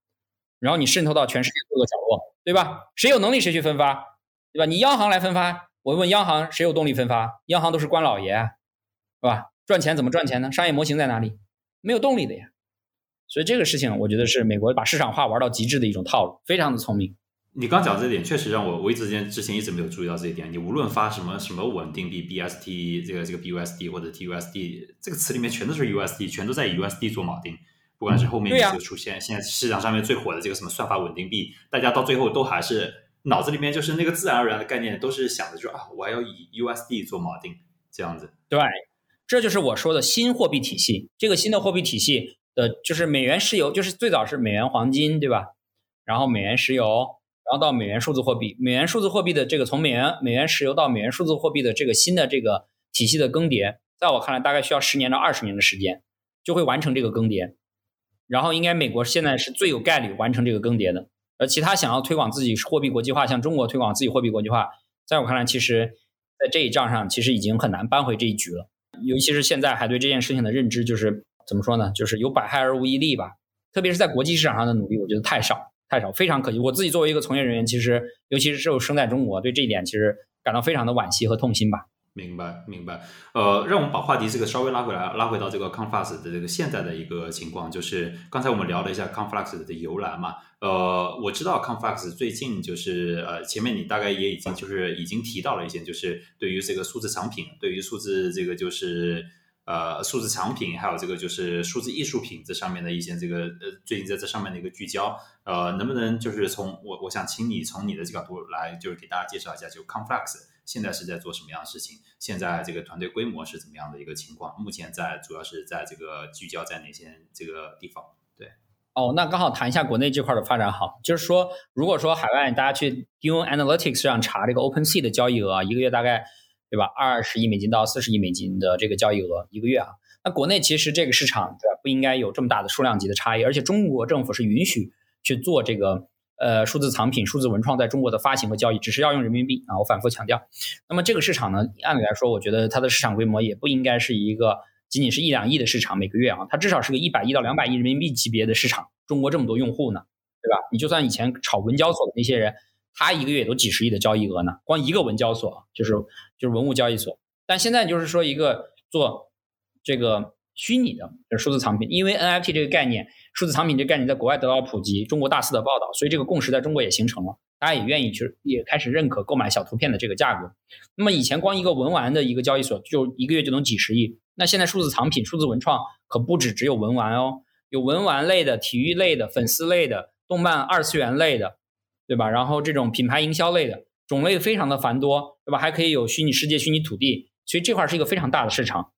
然后你渗透到全世界各个角落，对吧？谁有能力谁去分发，对吧？你央行来分发，我问央行谁有动力分发？央行都是官老爷，是吧？赚钱怎么赚钱呢？商业模型在哪里？没有动力的呀。所以这个事情，我觉得是美国把市场化玩到极致的一种套路，非常的聪明。你刚讲这点，确实让我我一直间之前一直没有注意到这一点。你无论发什么什么稳定币 BST 这个这个 BUSD 或者 TUSD 这个词里面全都是 USD，全都在以 USD 做锚定。不管是后面这个出现，现在市场上面最火的这个什么算法稳定币，大家到最后都还是脑子里面就是那个自然而然的概念，都是想着说啊，我还要以 USD 做锚定这样子。对。这就是我说的新货币体系。这个新的货币体系的，就是美元石油，就是最早是美元黄金，对吧？然后美元石油，然后到美元数字货币。美元数字货币的这个从美元美元石油到美元数字货币的这个新的这个体系的更迭，在我看来，大概需要十年到二十年的时间，就会完成这个更迭。然后应该美国现在是最有概率完成这个更迭的，而其他想要推广自己货币国际化，像中国推广自己货币国际化，在我看来，其实在这一仗上，其实已经很难扳回这一局了。尤其是现在还对这件事情的认知，就是怎么说呢？就是有百害而无一利吧。特别是在国际市场上的努力，我觉得太少太少，非常可惜。我自己作为一个从业人员，其实尤其是只有生在中国，对这一点其实感到非常的惋惜和痛心吧。明白，明白。呃，让我们把话题这个稍微拉回来，拉回到这个 Conflux 的这个现在的一个情况，就是刚才我们聊了一下 Conflux 的由来嘛。呃，我知道 Conflux 最近就是呃，前面你大概也已经就是已经提到了一些，就是对于这个数字藏品，对于数字这个就是呃数字藏品，还有这个就是数字艺术品这上面的一些这个呃最近在这上面的一个聚焦，呃，能不能就是从我我想请你从你的这个角度来，就是给大家介绍一下，就 Conflux。现在是在做什么样的事情？现在这个团队规模是怎么样的一个情况？目前在主要是在这个聚焦在哪些这个地方？对，哦，那刚好谈一下国内这块的发展好，就是说，如果说海外大家去 Dune Analytics 上查这个 OpenSea 的交易额，一个月大概对吧，二十亿美金到四十亿美金的这个交易额一个月啊，那国内其实这个市场对吧，不应该有这么大的数量级的差异，而且中国政府是允许去做这个。呃，数字藏品、数字文创在中国的发行和交易只是要用人民币啊，我反复强调。那么这个市场呢，按理来说，我觉得它的市场规模也不应该是一个仅仅是一两亿的市场每个月啊，它至少是个一百亿到两百亿人民币级别的市场。中国这么多用户呢，对吧？你就算以前炒文交所的那些人，他一个月也都几十亿的交易额呢，光一个文交所就是就是文物交易所。但现在就是说一个做这个虚拟的数字藏品，因为 NFT 这个概念。数字藏品这个概念在国外得到普及，中国大肆的报道，所以这个共识在中国也形成了，大家也愿意去，也开始认可购买小图片的这个价格。那么以前光一个文玩的一个交易所就一个月就能几十亿，那现在数字藏品、数字文创可不止只有文玩哦，有文玩类的、体育类的、粉丝类的、动漫二次元类的，对吧？然后这种品牌营销类的种类非常的繁多，对吧？还可以有虚拟世界、虚拟土地，所以这块是一个非常大的市场。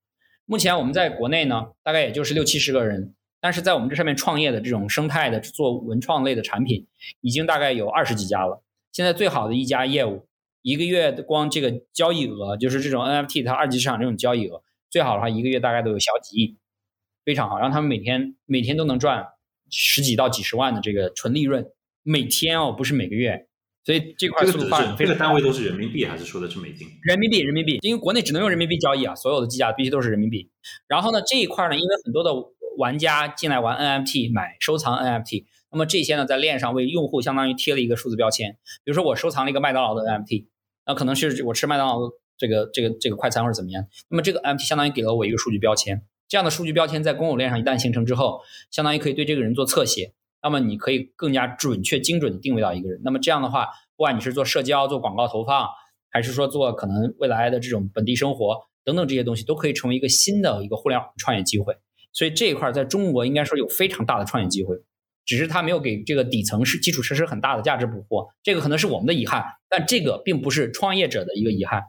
目前我们在国内呢，大概也就是六七十个人。但是在我们这上面创业的这种生态的做文创类的产品，已经大概有二十几家了。现在最好的一家业务，一个月光这个交易额，就是这种 NFT 它二级市场这种交易额，最好的话一个月大概都有小几亿，非常好。让他们每天每天都能赚十几到几十万的这个纯利润，每天哦，不是每个月，所以这块这个只速度发展是这个单位都是人民币还是说的是美金？人民币，人民币，因为国内只能用人民币交易啊，所有的计价必须都是人民币。然后呢，这一块呢，因为很多的玩家进来玩 NFT 买收藏 NFT，那么这些呢，在链上为用户相当于贴了一个数字标签。比如说我收藏了一个麦当劳的 NFT，那可能是我吃麦当劳的这个这个这个快餐或者怎么样，那么这个 NFT 相当于给了我一个数据标签。这样的数据标签在公有链上一旦形成之后，相当于可以对这个人做侧写，那么你可以更加准确、精准的定位到一个人。那么这样的话，不管你是做社交、做广告投放，还是说做可能未来的这种本地生活等等这些东西，都可以成为一个新的一个互联网创业机会。所以这一块在中国应该说有非常大的创业机会，只是它没有给这个底层是基础设施很大的价值捕获，这个可能是我们的遗憾，但这个并不是创业者的一个遗憾。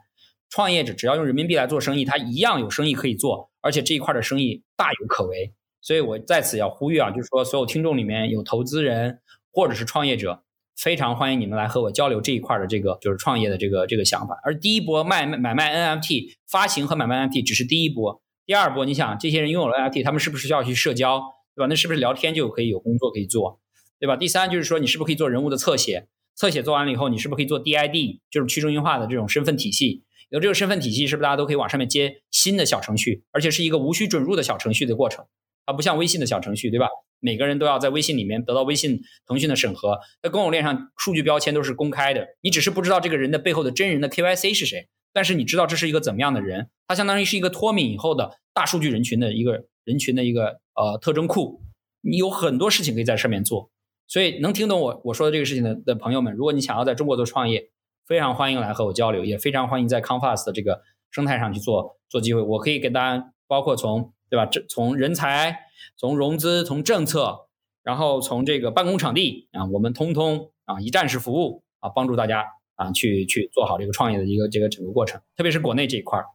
创业者只要用人民币来做生意，他一样有生意可以做，而且这一块的生意大有可为。所以我在此要呼吁啊，就是说所有听众里面有投资人或者是创业者，非常欢迎你们来和我交流这一块的这个就是创业的这个这个想法。而第一波卖买卖 NFT 发行和买卖 NFT 只是第一波，第二波你想这些人拥有了 NFT，他们是不是需要去社交，对吧？那是不是聊天就可以有工作可以做，对吧？第三就是说你是不是可以做人物的侧写？侧写做完了以后，你是不是可以做 DID，就是去中心化的这种身份体系？有这个身份体系，是不是大家都可以往上面接新的小程序，而且是一个无需准入的小程序的过程？它不像微信的小程序，对吧？每个人都要在微信里面得到微信、腾讯的审核。在公有链上，数据标签都是公开的，你只是不知道这个人的背后的真人的 KYC 是谁，但是你知道这是一个怎么样的人，他相当于是一个脱敏以后的大数据人群的一个人群的一个呃特征库。你有很多事情可以在上面做，所以能听懂我我说的这个事情的的朋友们，如果你想要在中国做创业，非常欢迎来和我交流，也非常欢迎在 Confast 的这个生态上去做做机会。我可以给大家，包括从对吧，这从人才、从融资、从政策，然后从这个办公场地啊，我们通通啊一站式服务啊，帮助大家啊去去做好这个创业的一个这个整个过程，特别是国内这一块儿。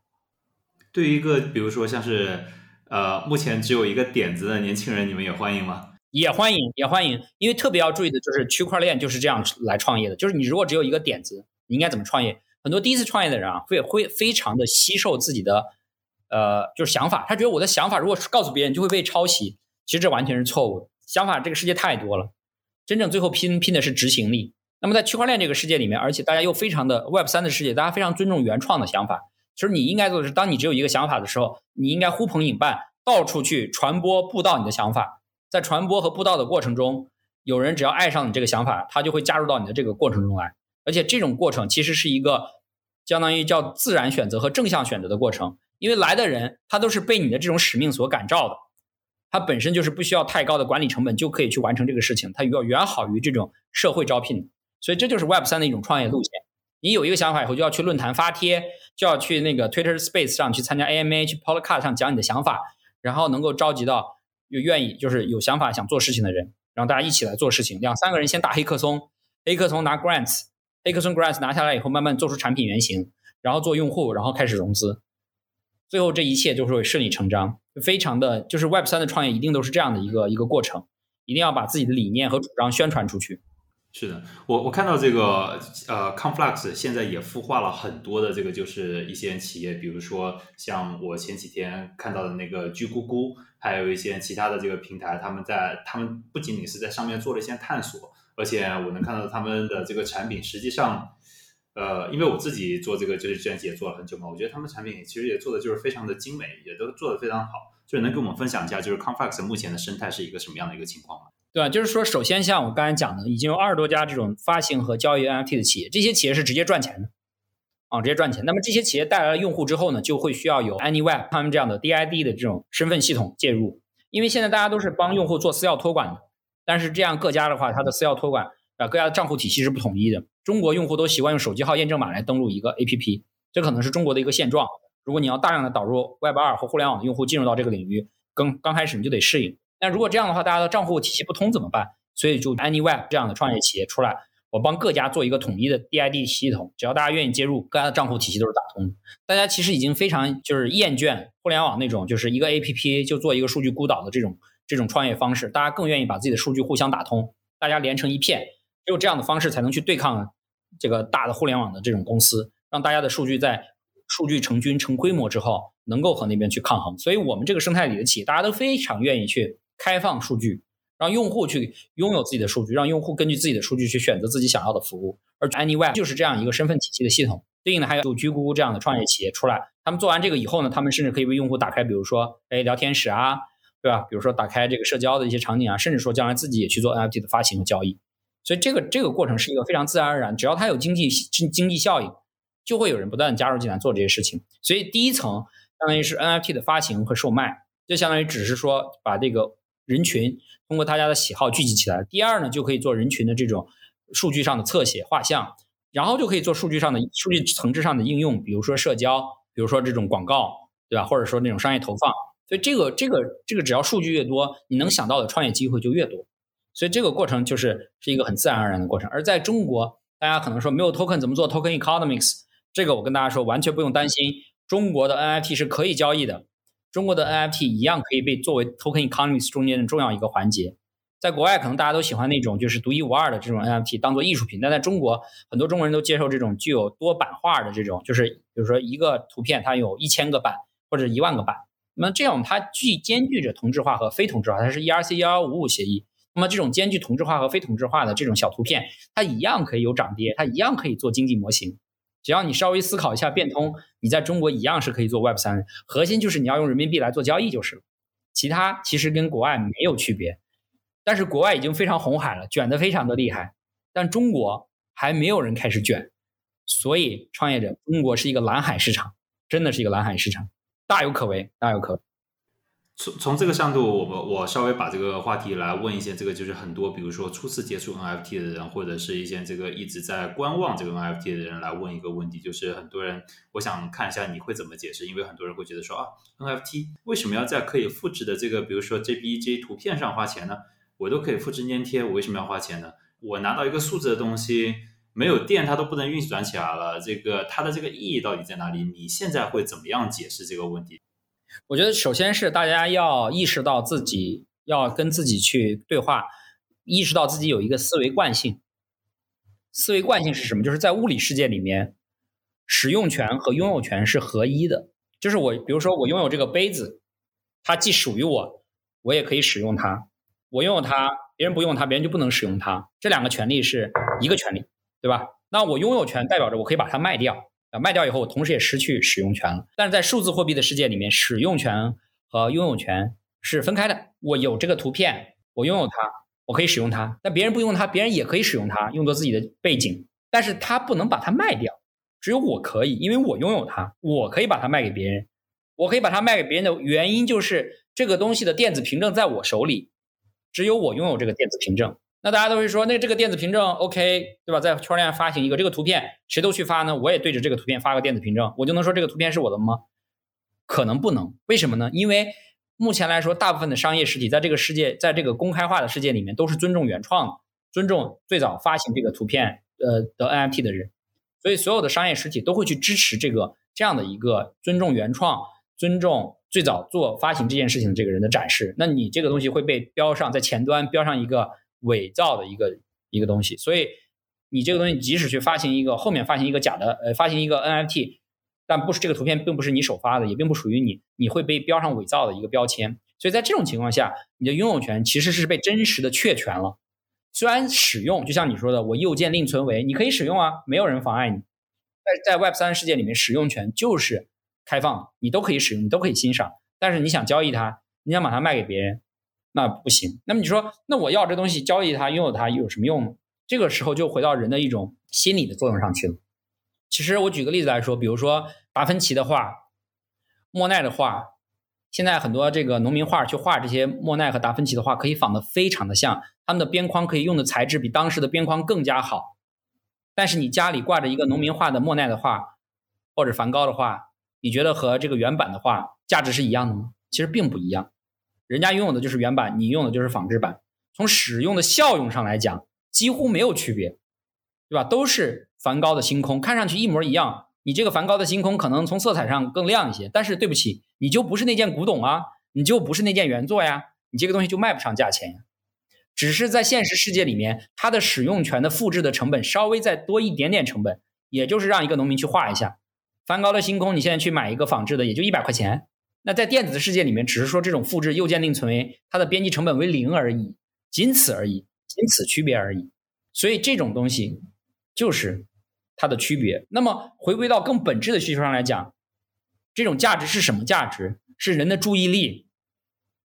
对于一个比如说像是呃目前只有一个点子的年轻人，你们也欢迎吗？也欢迎，也欢迎，因为特别要注意的就是区块链就是这样来创业的，就是你如果只有一个点子。你应该怎么创业？很多第一次创业的人啊，会会非常的吸收自己的，呃，就是想法。他觉得我的想法如果告诉别人，就会被抄袭。其实这完全是错误的。想法这个世界太多了，真正最后拼拼的是执行力。那么在区块链这个世界里面，而且大家又非常的 Web 三的世界，大家非常尊重原创的想法。其实你应该做的是，当你只有一个想法的时候，你应该呼朋引伴，到处去传播布道你的想法。在传播和布道的过程中，有人只要爱上你这个想法，他就会加入到你的这个过程中来。而且这种过程其实是一个相当于叫自然选择和正向选择的过程，因为来的人他都是被你的这种使命所感召的，他本身就是不需要太高的管理成本就可以去完成这个事情，它要远好于这种社会招聘，所以这就是 Web 三的一种创业路线。你有一个想法以后，就要去论坛发帖，就要去那个 Twitter Space 上去参加 AMA，去 Podcast 上讲你的想法，然后能够召集到有愿意就是有想法想做事情的人，然后大家一起来做事情，两三个人先打黑客松，黑客松拿 Grants。a k e r s o n Grants 拿下来以后，慢慢做出产品原型，然后做用户，然后开始融资，最后这一切就是会顺理成章，非常的就是 Web 三的创业一定都是这样的一个一个过程，一定要把自己的理念和主张宣传出去。是的，我我看到这个呃 Conflux 现在也孵化了很多的这个就是一些企业，比如说像我前几天看到的那个居咕咕，还有一些其他的这个平台，他们在他们不仅仅是在上面做了一些探索。而且我能看到他们的这个产品，实际上，呃，因为我自己做这个就是计算机也做了很久嘛，我觉得他们产品其实也做的就是非常的精美，也都做的非常好。就是能跟我们分享一下，就是 Conflux 目前的生态是一个什么样的一个情况吗？对吧？就是说，首先像我刚才讲的，已经有二十多家这种发行和交易 NFT 的企业，这些企业是直接赚钱的，啊，直接赚钱。那么这些企业带来了用户之后呢，就会需要有 AnyWeb 他们这样的 DID 的这种身份系统介入，因为现在大家都是帮用户做私钥托管的。但是这样各家的话，它的私钥托管啊，各家的账户体系是不统一的。中国用户都习惯用手机号验证码来登录一个 APP，这可能是中国的一个现状。如果你要大量的导入 Web 二和互联网的用户进入到这个领域，刚刚开始你就得适应。那如果这样的话，大家的账户体系不通怎么办？所以就 AnyWeb 这样的创业企业出来，我帮各家做一个统一的 DID 系统，只要大家愿意接入，各家的账户体系都是打通的。大家其实已经非常就是厌倦互联网那种就是一个 APP 就做一个数据孤岛的这种。这种创业方式，大家更愿意把自己的数据互相打通，大家连成一片，只有这样的方式才能去对抗这个大的互联网的这种公司，让大家的数据在数据成军成规模之后，能够和那边去抗衡。所以，我们这个生态里的企业，大家都非常愿意去开放数据，让用户去拥有自己的数据，让用户根据自己的数据去选择自己想要的服务。而 AnyWeb 就是这样一个身份体系的系统。对应的还有就居咕咕这样的创业企业出来，他们做完这个以后呢，他们甚至可以为用户打开，比如说哎聊天室啊，对吧？比如说打开这个社交的一些场景啊，甚至说将来自己也去做 NFT 的发行和交易。所以这个这个过程是一个非常自然而然，只要它有经济经经济效应，就会有人不断加入进来做这些事情。所以第一层相当于是 NFT 的发行和售卖，就相当于只是说把这个人群通过大家的喜好聚集起来。第二呢，就可以做人群的这种数据上的侧写画像。然后就可以做数据上的数据层次上的应用，比如说社交，比如说这种广告，对吧？或者说那种商业投放。所以这个这个这个，只要数据越多，你能想到的创业机会就越多。所以这个过程就是是一个很自然而然的过程。而在中国，大家可能说没有 token 怎么做 token economics？这个我跟大家说，完全不用担心，中国的 NFT 是可以交易的，中国的 NFT 一样可以被作为 token economics 中间的重要一个环节。在国外，可能大家都喜欢那种就是独一无二的这种 NFT 当做艺术品，但在中国，很多中国人都接受这种具有多版画的这种，就是比如说一个图片它有一千个版或者一万个版，那么这样它既兼具着同质化和非同质化，它是 ERC 幺幺五五协议，那么这种兼具同质化和非同质化的这种小图片，它一样可以有涨跌，它一样可以做经济模型，只要你稍微思考一下变通，你在中国一样是可以做 Web 三，核心就是你要用人民币来做交易就是了，其他其实跟国外没有区别。但是国外已经非常红海了，卷得非常的厉害，但中国还没有人开始卷，所以创业者，中国是一个蓝海市场，真的是一个蓝海市场，大有可为，大有可为。从从这个向度，我们我稍微把这个话题来问一些，这个就是很多，比如说初次接触 NFT 的人，或者是一些这个一直在观望这个 NFT 的人来问一个问题，就是很多人，我想看一下你会怎么解释，因为很多人会觉得说啊，NFT 为什么要在可以复制的这个，比如说 JPG 图片上花钱呢？我都可以复制粘贴，我为什么要花钱呢？我拿到一个数字的东西，没有电它都不能运转起来了。这个它的这个意义到底在哪里？你现在会怎么样解释这个问题？我觉得首先是大家要意识到自己要跟自己去对话，意识到自己有一个思维惯性。思维惯性是什么？就是在物理世界里面，使用权和拥有权是合一的。就是我，比如说我拥有这个杯子，它既属于我，我也可以使用它。我拥有它，别人不用它，别人就不能使用它。这两个权利是一个权利，对吧？那我拥有权代表着我可以把它卖掉，啊，卖掉以后我同时也失去使用权了。但是在数字货币的世界里面，使用权和拥有权是分开的。我有这个图片，我拥有它，我可以使用它。那别人不用它，别人也可以使用它，用作自己的背景，但是他不能把它卖掉，只有我可以，因为我拥有它，我可以把它卖给别人。我可以把它卖给别人的原因就是这个东西的电子凭证在我手里。只有我拥有这个电子凭证，那大家都会说，那这个电子凭证 OK 对吧？在圈链发行一个这个图片，谁都去发呢？我也对着这个图片发个电子凭证，我就能说这个图片是我的吗？可能不能，为什么呢？因为目前来说，大部分的商业实体在这个世界，在这个公开化的世界里面，都是尊重原创的，尊重最早发行这个图片呃的 NFT 的人，所以所有的商业实体都会去支持这个这样的一个尊重原创，尊重。最早做发行这件事情的这个人的展示，那你这个东西会被标上在前端，标上一个伪造的一个一个东西，所以你这个东西即使去发行一个后面发行一个假的，呃，发行一个 NFT，但不是这个图片并不是你首发的，也并不属于你，你会被标上伪造的一个标签。所以在这种情况下，你的拥有权其实是被真实的确权了。虽然使用就像你说的，我右键另存为，你可以使用啊，没有人妨碍你。在在 Web 三世界里面，使用权就是。开放，你都可以使用，你都可以欣赏。但是你想交易它，你想把它卖给别人，那不行。那么你说，那我要这东西交易它，拥有它有什么用呢？这个时候就回到人的一种心理的作用上去了。其实我举个例子来说，比如说达芬奇的画、莫奈的画，现在很多这个农民画去画这些莫奈和达芬奇的画，可以仿的非常的像，他们的边框可以用的材质比当时的边框更加好。但是你家里挂着一个农民画的莫奈的画，或者梵高的画。你觉得和这个原版的画价值是一样的吗？其实并不一样，人家拥有的就是原版，你用的就是仿制版。从使用的效用上来讲，几乎没有区别，对吧？都是梵高的星空，看上去一模一样。你这个梵高的星空可能从色彩上更亮一些，但是对不起，你就不是那件古董啊，你就不是那件原作呀，你这个东西就卖不上价钱呀。只是在现实世界里面，它的使用权的复制的成本稍微再多一点点成本，也就是让一个农民去画一下。梵高的星空，你现在去买一个仿制的，也就一百块钱。那在电子的世界里面，只是说这种复制右键另存为，它的编辑成本为零而已。仅此而已，仅此区别而已。所以这种东西就是它的区别。那么回归到更本质的需求上来讲，这种价值是什么价值？是人的注意力。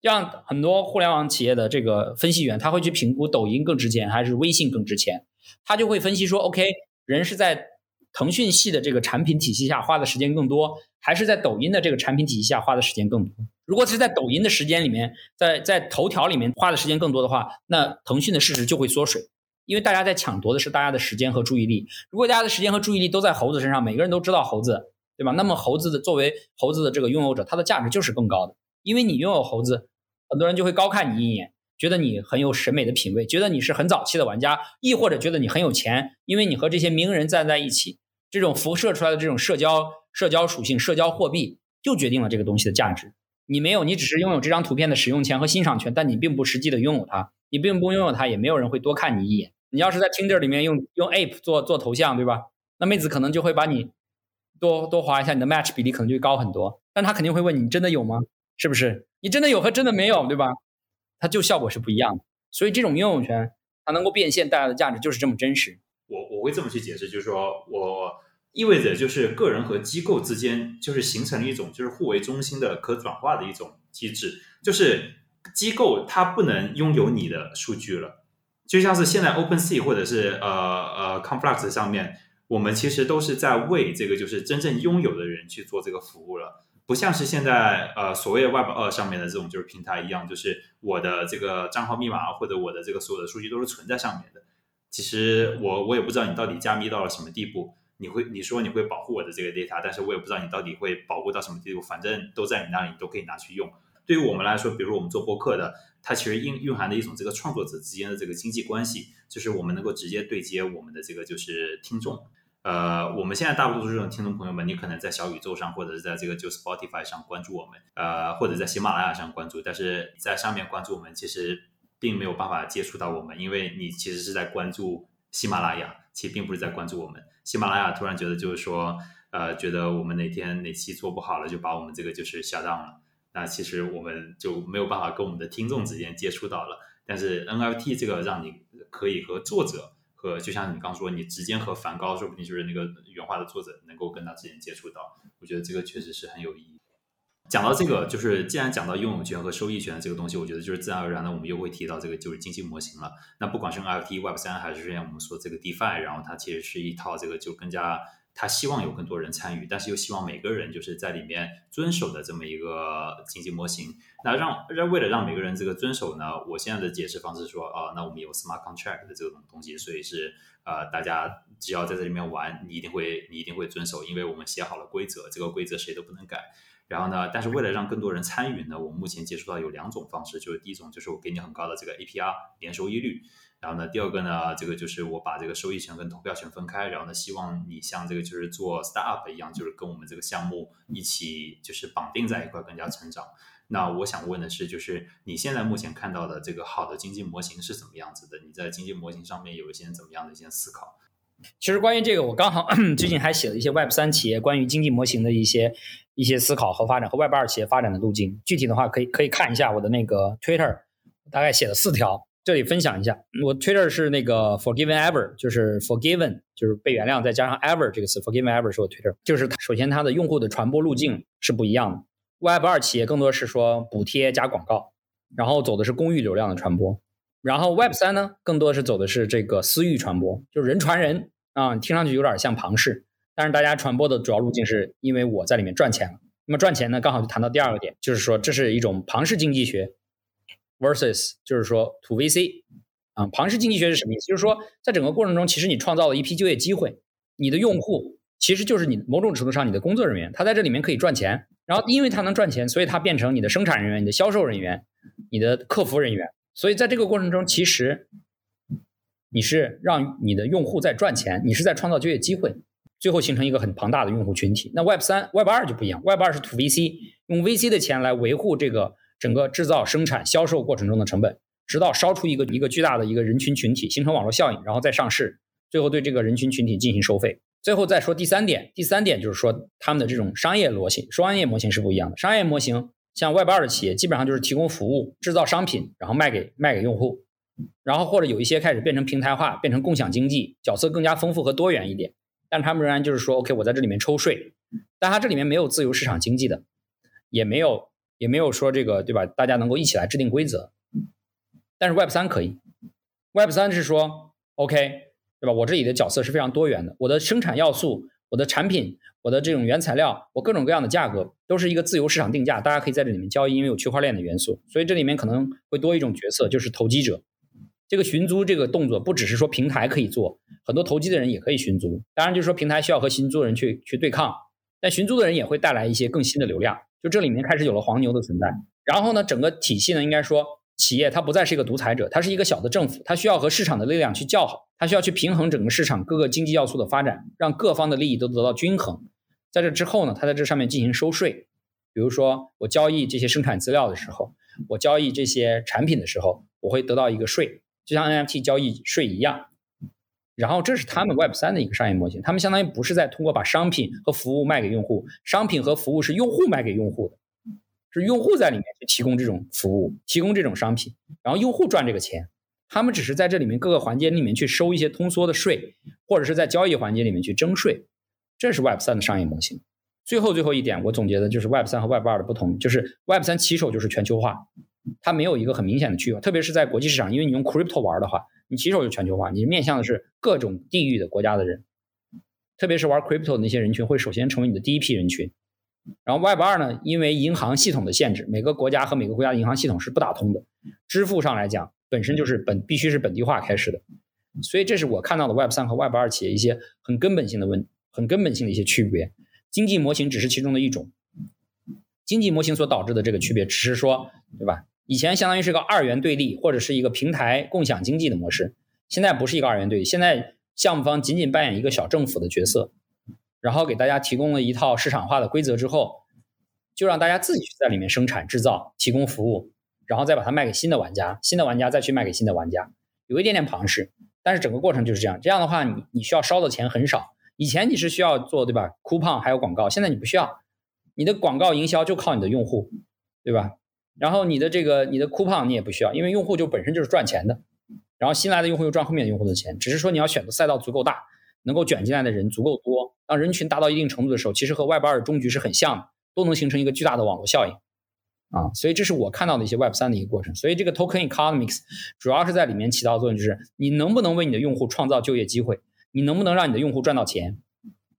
像很多互联网企业的这个分析员，他会去评估抖音更值钱还是微信更值钱，他就会分析说，OK，人是在腾讯系的这个产品体系下花的时间更多，还是在抖音的这个产品体系下花的时间更多？如果是在抖音的时间里面，在在头条里面花的时间更多的话，那腾讯的市值就会缩水，因为大家在抢夺的是大家的时间和注意力。如果大家的时间和注意力都在猴子身上，每个人都知道猴子，对吧？那么猴子的作为猴子的这个拥有者，它的价值就是更高的，因为你拥有猴子。很多人就会高看你一眼，觉得你很有审美的品味，觉得你是很早期的玩家，亦或者觉得你很有钱，因为你和这些名人站在一起，这种辐射出来的这种社交社交属性、社交货币，就决定了这个东西的价值。你没有，你只是拥有这张图片的使用权和欣赏权，但你并不实际的拥有它，你并不拥有它，也没有人会多看你一眼。你要是在 Tinder 里面用用 Ape 做做头像，对吧？那妹子可能就会把你多多划一下，你的 match 比例可能就会高很多，但她肯定会问你：真的有吗？是不是？你真的有和真的没有，对吧？它就效果是不一样的。所以这种拥有权，它能够变现带来的价值就是这么真实。我我会这么去解释，就是说我意味着就是个人和机构之间就是形成了一种就是互为中心的可转化的一种机制，就是机构它不能拥有你的数据了，就像是现在 OpenSea 或者是呃呃 Complex 上面，我们其实都是在为这个就是真正拥有的人去做这个服务了。不像是现在呃所谓的 Web 二上面的这种就是平台一样，就是我的这个账号密码或者我的这个所有的数据都是存在上面的。其实我我也不知道你到底加密到了什么地步，你会你说你会保护我的这个 data，但是我也不知道你到底会保护到什么地步，反正都在你那里，你都可以拿去用。对于我们来说，比如我们做播客的，它其实蕴蕴含的一种这个创作者之间的这个经济关系，就是我们能够直接对接我们的这个就是听众。呃，我们现在大多数这种听众朋友们，你可能在小宇宙上，或者是在这个就 Spotify 上关注我们，呃，或者在喜马拉雅上关注，但是在上面关注我们，其实并没有办法接触到我们，因为你其实是在关注喜马拉雅，其实并不是在关注我们。喜马拉雅突然觉得就是说，呃，觉得我们哪天哪期做不好了，就把我们这个就是下档了，那其实我们就没有办法跟我们的听众之间接触到了。但是 NFT 这个让你可以和作者。和，就像你刚说，你直接和梵高，说不定就是那个原画的作者，能够跟他之间接触到，我觉得这个确实是很有意义。讲到这个，就是既然讲到拥有权和收益权这个东西，我觉得就是自然而然的，我们又会提到这个就是经济模型了。那不管是 NFT、Web 三，还是之前我们说这个 DeFi，然后它其实是一套这个就更加。他希望有更多人参与，但是又希望每个人就是在里面遵守的这么一个经济模型。那让让为了让每个人这个遵守呢，我现在的解释方式说，啊，那我们有 smart contract 的这种东西，所以是呃，大家只要在这里面玩，你一定会你一定会遵守，因为我们写好了规则，这个规则谁都不能改。然后呢，但是为了让更多人参与呢，我目前接触到有两种方式，就是第一种就是我给你很高的这个 APR 年收益率。然后呢，第二个呢，这个就是我把这个收益权跟投票权分开，然后呢，希望你像这个就是做 startup 一样，就是跟我们这个项目一起就是绑定在一块，更加成长。那我想问的是，就是你现在目前看到的这个好的经济模型是怎么样子的？你在经济模型上面有一些怎么样的一些思考？其实关于这个，我刚好 最近还写了一些 Web 三企业关于经济模型的一些一些思考和发展，和 Web 二企业发展的路径。具体的话，可以可以看一下我的那个 Twitter，大概写了四条。这里分享一下，我 Twitter 是那个 Forgiven Ever，就是 Forgiven，就是被原谅，再加上 Ever 这个词，Forgiven Ever 是我 Twitter，就是首先它的用户的传播路径是不一样的。Web 二企业更多是说补贴加广告，然后走的是公域流量的传播，然后 Web 三呢，更多是走的是这个私域传播，就是人传人啊，听上去有点像庞氏，但是大家传播的主要路径是因为我在里面赚钱了。那么赚钱呢，刚好就谈到第二个点，就是说这是一种庞氏经济学。versus 就是说 to VC 啊，庞氏经济学是什么意思？就是说，在整个过程中，其实你创造了一批就业机会，你的用户其实就是你某种程度上你的工作人员，他在这里面可以赚钱，然后因为他能赚钱，所以他变成你的生产人员、你的销售人员、你的客服人员，所以在这个过程中，其实你是让你的用户在赚钱，你是在创造就业机会，最后形成一个很庞大的用户群体。那 Web 三、Web 二就不一样，Web 二是 to VC，用 VC 的钱来维护这个。整个制造、生产、销售过程中的成本，直到烧出一个一个巨大的一个人群群体，形成网络效应，然后再上市，最后对这个人群群体进行收费。最后再说第三点，第三点就是说他们的这种商业逻辑、商业模型是不一样的。商业模型像 Web 二的企业，基本上就是提供服务、制造商品，然后卖给卖给用户。然后或者有一些开始变成平台化，变成共享经济，角色更加丰富和多元一点。但他们仍然就是说，OK，我在这里面抽税，但它这里面没有自由市场经济的，也没有也没有说这个对吧？大家能够一起来制定规则。但是 Web 三可以，Web 三是说 OK，对吧？我这里的角色是非常多元的，我的生产要素、我的产品、我的这种原材料、我各种各样的价格都是一个自由市场定价，大家可以在这里面交易，因为有区块链的元素，所以这里面可能会多一种角色，就是投机者。这个寻租这个动作不只是说平台可以做，很多投机的人也可以寻租。当然，就是说平台需要和寻租的人去去对抗，但寻租的人也会带来一些更新的流量。就这里面开始有了黄牛的存在。然后呢，整个体系呢，应该说企业它不再是一个独裁者，它是一个小的政府，它需要和市场的力量去较好，它需要去平衡整个市场各个经济要素的发展，让各方的利益都得到均衡。在这之后呢，它在这上面进行收税。比如说我交易这些生产资料的时候，我交易这些产品的时候，我会得到一个税。就像 NFT 交易税一样，然后这是他们 Web 三的一个商业模型。他们相当于不是在通过把商品和服务卖给用户，商品和服务是用户卖给用户的，是用户在里面去提供这种服务，提供这种商品，然后用户赚这个钱。他们只是在这里面各个环节里面去收一些通缩的税，或者是在交易环节里面去征税。这是 Web 三的商业模型。最后最后一点，我总结的就是 Web 三和 Web 二的不同，就是 Web 三起手就是全球化。它没有一个很明显的区域，特别是在国际市场，因为你用 crypto 玩的话，你起手就全球化，你面向的是各种地域的国家的人，特别是玩 crypto 的那些人群会首先成为你的第一批人群。然后 Web 二呢，因为银行系统的限制，每个国家和每个国家的银行系统是不打通的，支付上来讲本身就是本必须是本地化开始的，所以这是我看到的 Web 三和 Web 二企业一些很根本性的问，很根本性的一些区别。经济模型只是其中的一种，经济模型所导致的这个区别，只是说，对吧？以前相当于是个二元对立，或者是一个平台共享经济的模式，现在不是一个二元对立，现在项目方仅仅扮演一个小政府的角色，然后给大家提供了一套市场化的规则之后，就让大家自己去在里面生产制造、提供服务，然后再把它卖给新的玩家，新的玩家再去卖给新的玩家，有一点点庞氏，但是整个过程就是这样。这样的话，你你需要烧的钱很少。以前你是需要做对吧？coupon 还有广告，现在你不需要，你的广告营销就靠你的用户，对吧？然后你的这个你的 coupon 你也不需要，因为用户就本身就是赚钱的，然后新来的用户又赚后面的用户的钱，只是说你要选择赛道足够大，能够卷进来的人足够多，当人群达到一定程度的时候，其实和 Web 二的终局是很像的，都能形成一个巨大的网络效应啊。所以这是我看到的一些 Web 三的一个过程。所以这个 Token Economics 主要是在里面起到作用，就是你能不能为你的用户创造就业机会，你能不能让你的用户赚到钱，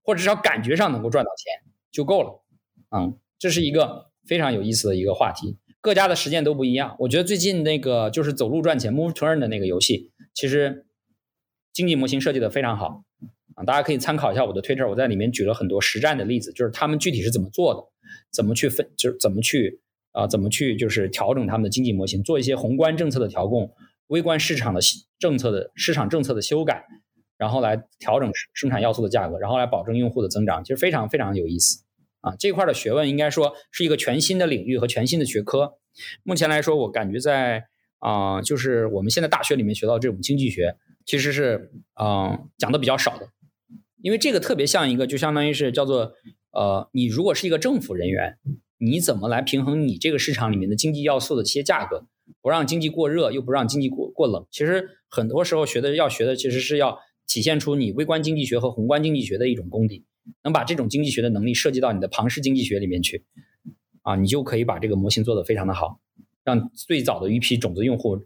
或者至少感觉上能够赚到钱就够了。嗯，这是一个非常有意思的一个话题。各家的实践都不一样。我觉得最近那个就是走路赚钱 Move torn 的那个游戏，其实经济模型设计的非常好啊，大家可以参考一下我的 Twitter，我在里面举了很多实战的例子，就是他们具体是怎么做的，怎么去分，就是怎么去啊，怎么去就是调整他们的经济模型，做一些宏观政策的调控，微观市场的政策的市场政策的修改，然后来调整生产要素的价格，然后来保证用户的增长，其实非常非常有意思。啊，这块的学问应该说是一个全新的领域和全新的学科。目前来说，我感觉在啊，就是我们现在大学里面学到这种经济学，其实是嗯讲的比较少的。因为这个特别像一个，就相当于是叫做呃，你如果是一个政府人员，你怎么来平衡你这个市场里面的经济要素的这些价格，不让经济过热，又不让经济过过冷。其实很多时候学的要学的，其实是要体现出你微观经济学和宏观经济学的一种功底。能把这种经济学的能力涉及到你的庞氏经济学里面去，啊，你就可以把这个模型做得非常的好，让最早的一批种子用户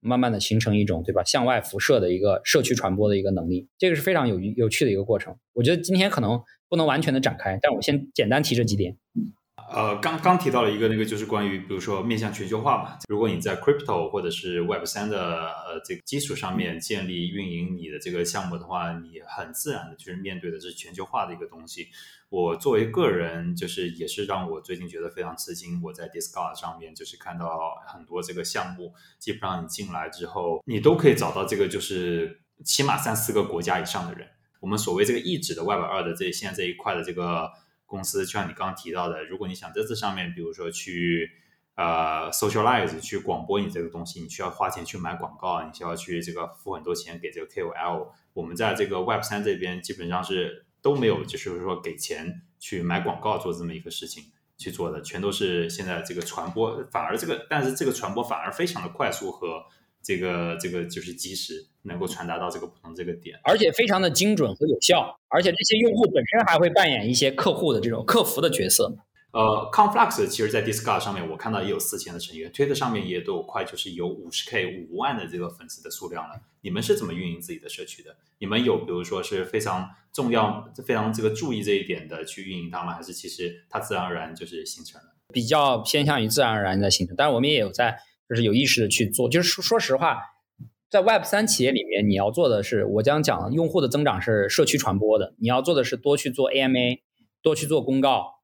慢慢的形成一种对吧向外辐射的一个社区传播的一个能力，这个是非常有有趣的一个过程。我觉得今天可能不能完全的展开，但我先简单提这几点。呃，刚刚提到了一个那个，就是关于比如说面向全球化嘛。如果你在 crypto 或者是 Web 三的呃这个基础上面建立运营你的这个项目的话，你很自然的就是面对的是全球化的一个东西。我作为个人，就是也是让我最近觉得非常吃惊。我在 Discord 上面就是看到很多这个项目，基本上你进来之后，你都可以找到这个就是起码三四个国家以上的人。我们所谓这个一指的 Web 二的这现在这一块的这个。公司就像你刚刚提到的，如果你想在这上面，比如说去呃 socialize 去广播你这个东西，你需要花钱去买广告，你需要去这个付很多钱给这个 KOL。我们在这个 Web 三这边基本上是都没有，就是说给钱去买广告做这么一个事情去做的，全都是现在这个传播，反而这个但是这个传播反而非常的快速和这个这个就是及时能够传达到这个不同这个点，而且非常的精准和有效，而且这些用户本身还会扮演一些客户的这种客服的角色。呃，Conflux 其实，在 Discord 上面我看到也有四千的成员推特上面也都有快就是有五十 K 五万的这个粉丝的数量了。你们是怎么运营自己的社区的？你们有比如说是非常重要、非常这个注意这一点的去运营它吗？还是其实它自然而然就是形成了？比较偏向于自然而然的形成，但是我们也有在就是有意识的去做。就是说说实话，在 Web 三企业里面，你要做的是我将讲用户的增长是社区传播的，你要做的是多去做 AMA，多去做公告。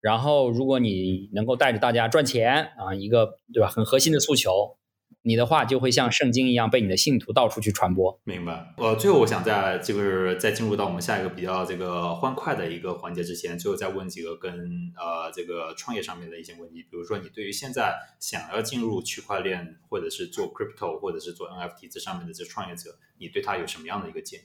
然后，如果你能够带着大家赚钱啊，一个对吧，很核心的诉求，你的话就会像圣经一样被你的信徒到处去传播。明白。呃，最后我想在这个在进入到我们下一个比较这个欢快的一个环节之前，最后再问几个跟呃这个创业上面的一些问题。比如说，你对于现在想要进入区块链，或者是做 crypto，或者是做 NFT 这上面的这创业者，你对他有什么样的一个建议？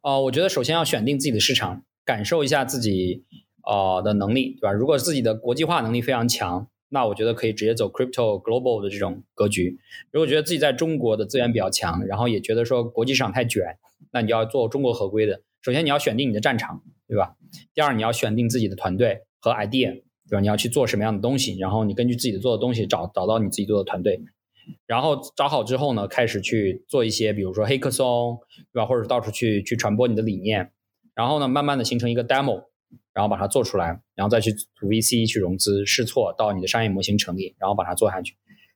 哦，我觉得首先要选定自己的市场，感受一下自己。呃的能力，对吧？如果自己的国际化能力非常强，那我觉得可以直接走 crypto global 的这种格局。如果觉得自己在中国的资源比较强，然后也觉得说国际市场太卷，那你要做中国合规的。首先你要选定你的战场，对吧？第二你要选定自己的团队和 idea，对吧？你要去做什么样的东西，然后你根据自己的做的东西找找到你自己做的团队，然后找好之后呢，开始去做一些，比如说黑客松，对吧？或者到处去去传播你的理念，然后呢，慢慢的形成一个 demo。然后把它做出来，然后再去组 VC 去融资试错，到你的商业模型成立，然后把它做下去。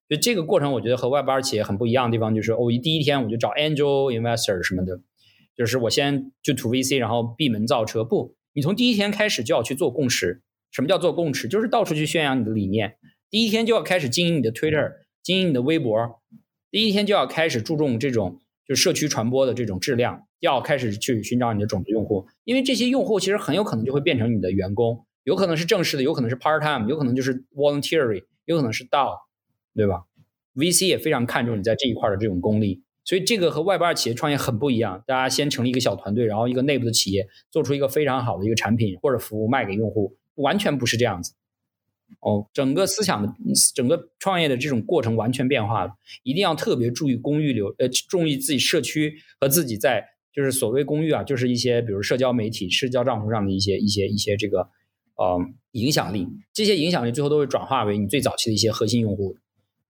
就这个过程，我觉得和 Web 二企业很不一样的地方，就是我一第一天我就找 Angel Investor 什么的，就是我先就图 VC，然后闭门造车。不，你从第一天开始就要去做共识。什么叫做共识？就是到处去宣扬你的理念。第一天就要开始经营你的 Twitter，经营你的微博。第一天就要开始注重这种就社区传播的这种质量。要开始去寻找你的种子用户，因为这些用户其实很有可能就会变成你的员工，有可能是正式的，有可能是 part time，有可能就是 voluntary，有可能是 DAO，对吧？VC 也非常看重你在这一块的这种功力，所以这个和外边企业创业很不一样。大家先成立一个小团队，然后一个内部的企业做出一个非常好的一个产品或者服务卖给用户，完全不是这样子。哦，整个思想的整个创业的这种过程完全变化了，一定要特别注意公域流，呃，注意自己社区和自己在。就是所谓公寓啊，就是一些比如社交媒体、社交账户上的一些、一些、一些这个呃影响力，这些影响力最后都会转化为你最早期的一些核心用户，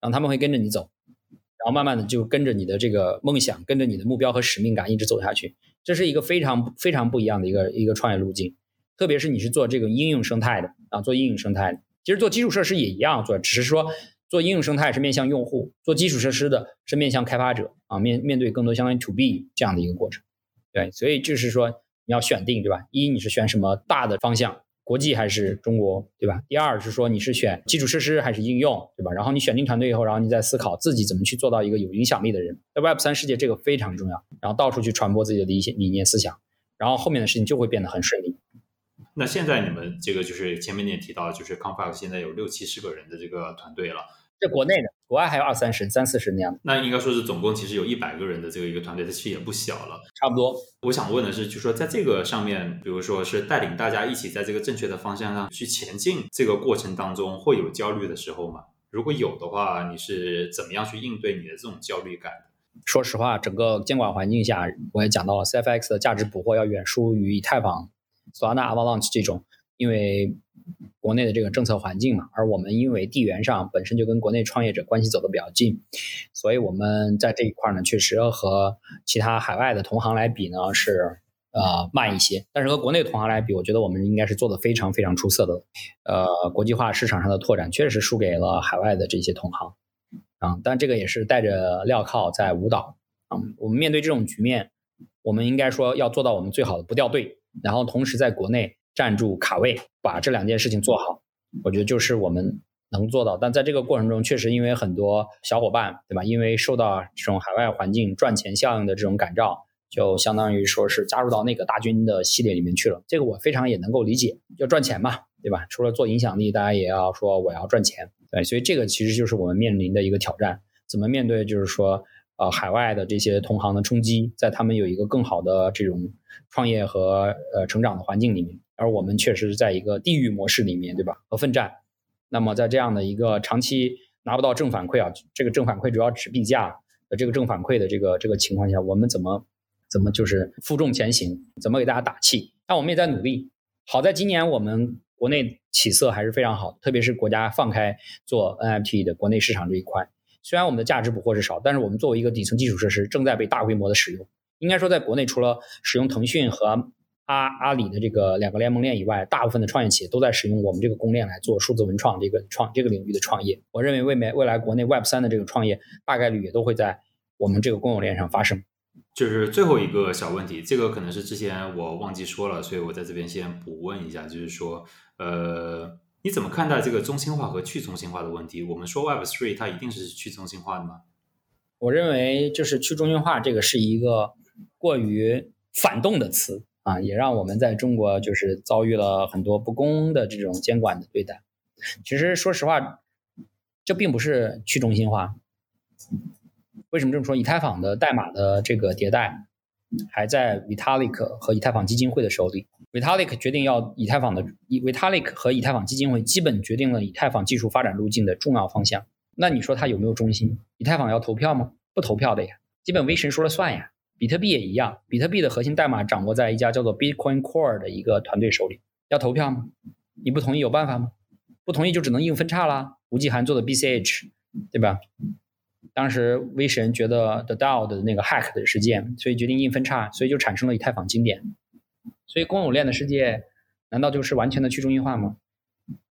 然后他们会跟着你走，然后慢慢的就跟着你的这个梦想，跟着你的目标和使命感一直走下去。这是一个非常非常不一样的一个一个创业路径，特别是你是做这个应用生态的啊，做应用生态的，其实做基础设施也一样做，只是说做应用生态是面向用户，做基础设施的是面向开发者啊，面面对更多相当于 to B 这样的一个过程。对，所以就是说你要选定，对吧？一你是选什么大的方向，国际还是中国，对吧？第二是说你是选基础设施还是应用，对吧？然后你选定团队以后，然后你再思考自己怎么去做到一个有影响力的人。在 Web 三世界，这个非常重要。然后到处去传播自己的理理念思想，然后后面的事情就会变得很顺利。那现在你们这个就是前面你也提到，就是 c o n f a 现在有六七十个人的这个团队了。在国内的，国外还有二三十、三四十那样的。那应该说是总共其实有一百个人的这个一个团队，它其实也不小了。差不多。我想问的是，就说在这个上面，比如说是带领大家一起在这个正确的方向上去前进，这个过程当中会有焦虑的时候吗？如果有的话，你是怎么样去应对你的这种焦虑感？说实话，整个监管环境下，我也讲到了，CFX 的价值捕获要远输于以太坊、Solana、Avalanche 这种，因为。国内的这个政策环境嘛，而我们因为地缘上本身就跟国内创业者关系走得比较近，所以我们在这一块呢，确实和其他海外的同行来比呢是呃慢一些。但是和国内同行来比，我觉得我们应该是做的非常非常出色的。呃，国际化市场上的拓展确实输给了海外的这些同行啊，但这个也是带着镣铐在舞蹈啊。我们面对这种局面，我们应该说要做到我们最好的不掉队，然后同时在国内。站住卡位，把这两件事情做好，我觉得就是我们能做到。但在这个过程中，确实因为很多小伙伴，对吧？因为受到这种海外环境赚钱效应的这种感召，就相当于说是加入到那个大军的系列里面去了。这个我非常也能够理解，要赚钱嘛，对吧？除了做影响力，大家也要说我要赚钱，对。所以这个其实就是我们面临的一个挑战，怎么面对？就是说。呃，海外的这些同行的冲击，在他们有一个更好的这种创业和呃成长的环境里面，而我们确实是在一个地域模式里面，对吧？和奋战。那么在这样的一个长期拿不到正反馈啊，这个正反馈主要指币价，的这个正反馈的这个这个情况下，我们怎么怎么就是负重前行，怎么给大家打气？但我们也在努力。好在今年我们国内起色还是非常好，特别是国家放开做 NFT 的国内市场这一块。虽然我们的价值捕获是少，但是我们作为一个底层基础设施，正在被大规模的使用。应该说，在国内除了使用腾讯和阿阿里的这个两个联盟链以外，大部分的创业企业都在使用我们这个公链来做数字文创这个创这个领域的创业。我认为未来未来国内 Web 三的这个创业大概率也都会在我们这个公有链上发生。就是最后一个小问题，这个可能是之前我忘记说了，所以我在这边先补问一下，就是说，呃，你怎么看待这个中心化和去中心化的问题？我们说 Web Three 它一定是去中心化的吗？我认为就是去中心化这个是一个过于反动的词。啊，也让我们在中国就是遭遇了很多不公的这种监管的对待。其实说实话，这并不是去中心化。为什么这么说？以太坊的代码的这个迭代还在 Vitalik 和以太坊基金会的手里。Vitalik 决定要以太坊的以，Vitalik 和以太坊基金会基本决定了以太坊技术发展路径的重要方向。那你说它有没有中心？以太坊要投票吗？不投票的呀，基本威神说了算呀。比特币也一样，比特币的核心代码掌握在一家叫做 Bitcoin Core 的一个团队手里。要投票吗？你不同意有办法吗？不同意就只能硬分叉啦。吴继涵做的 BCH，对吧？当时威神觉得 The DAO 的那个 hack 的事件，所以决定硬分叉，所以就产生了以太坊经典。所以公有链的世界，难道就是完全的去中心化吗？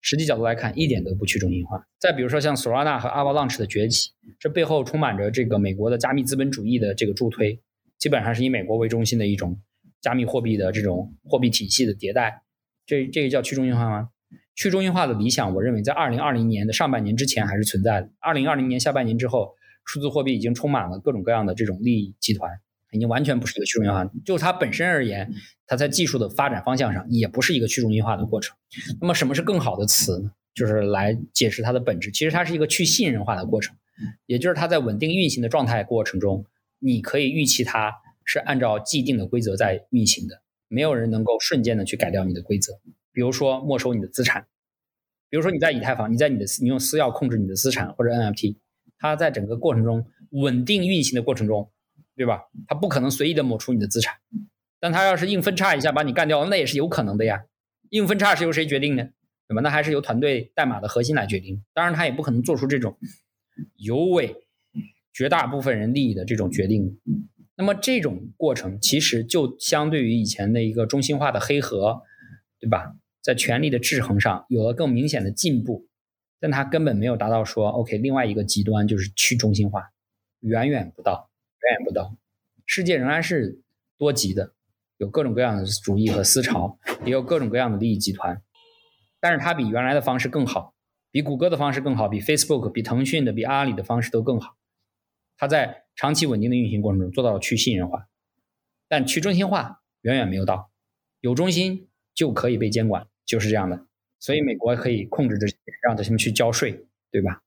实际角度来看，一点都不去中心化。再比如说像 Solana 和 Avalanche 的崛起，这背后充满着这个美国的加密资本主义的这个助推。基本上是以美国为中心的一种加密货币的这种货币体系的迭代，这这个叫去中心化吗？去中心化的理想，我认为在二零二零年的上半年之前还是存在的。二零二零年下半年之后，数字货币已经充满了各种各样的这种利益集团，已经完全不是一个去中心化。就它本身而言，它在技术的发展方向上也不是一个去中心化的过程。那么什么是更好的词呢？就是来解释它的本质。其实它是一个去信任化的过程，也就是它在稳定运行的状态过程中。你可以预期它是按照既定的规则在运行的，没有人能够瞬间的去改掉你的规则。比如说没收你的资产，比如说你在以太坊，你在你的你用私钥控制你的资产或者 NFT，它在整个过程中稳定运行的过程中，对吧？它不可能随意的抹除你的资产，但它要是硬分叉一下把你干掉，那也是有可能的呀。硬分叉是由谁决定的？对吧？那还是由团队代码的核心来决定。当然，它也不可能做出这种尤为。绝大部分人利益的这种决定，那么这种过程其实就相对于以前的一个中心化的黑盒，对吧？在权力的制衡上有了更明显的进步，但它根本没有达到说 OK，另外一个极端就是去中心化，远远不到，远远不到。世界仍然是多极的，有各种各样的主义和思潮，也有各种各样的利益集团，但是它比原来的方式更好，比谷歌的方式更好，比 Facebook、比腾讯的、比阿里的方式都更好。它在长期稳定的运行过程中做到了去信任化，但去中心化远远没有到。有中心就可以被监管，就是这样的。所以美国可以控制这些，让他们去交税，对吧？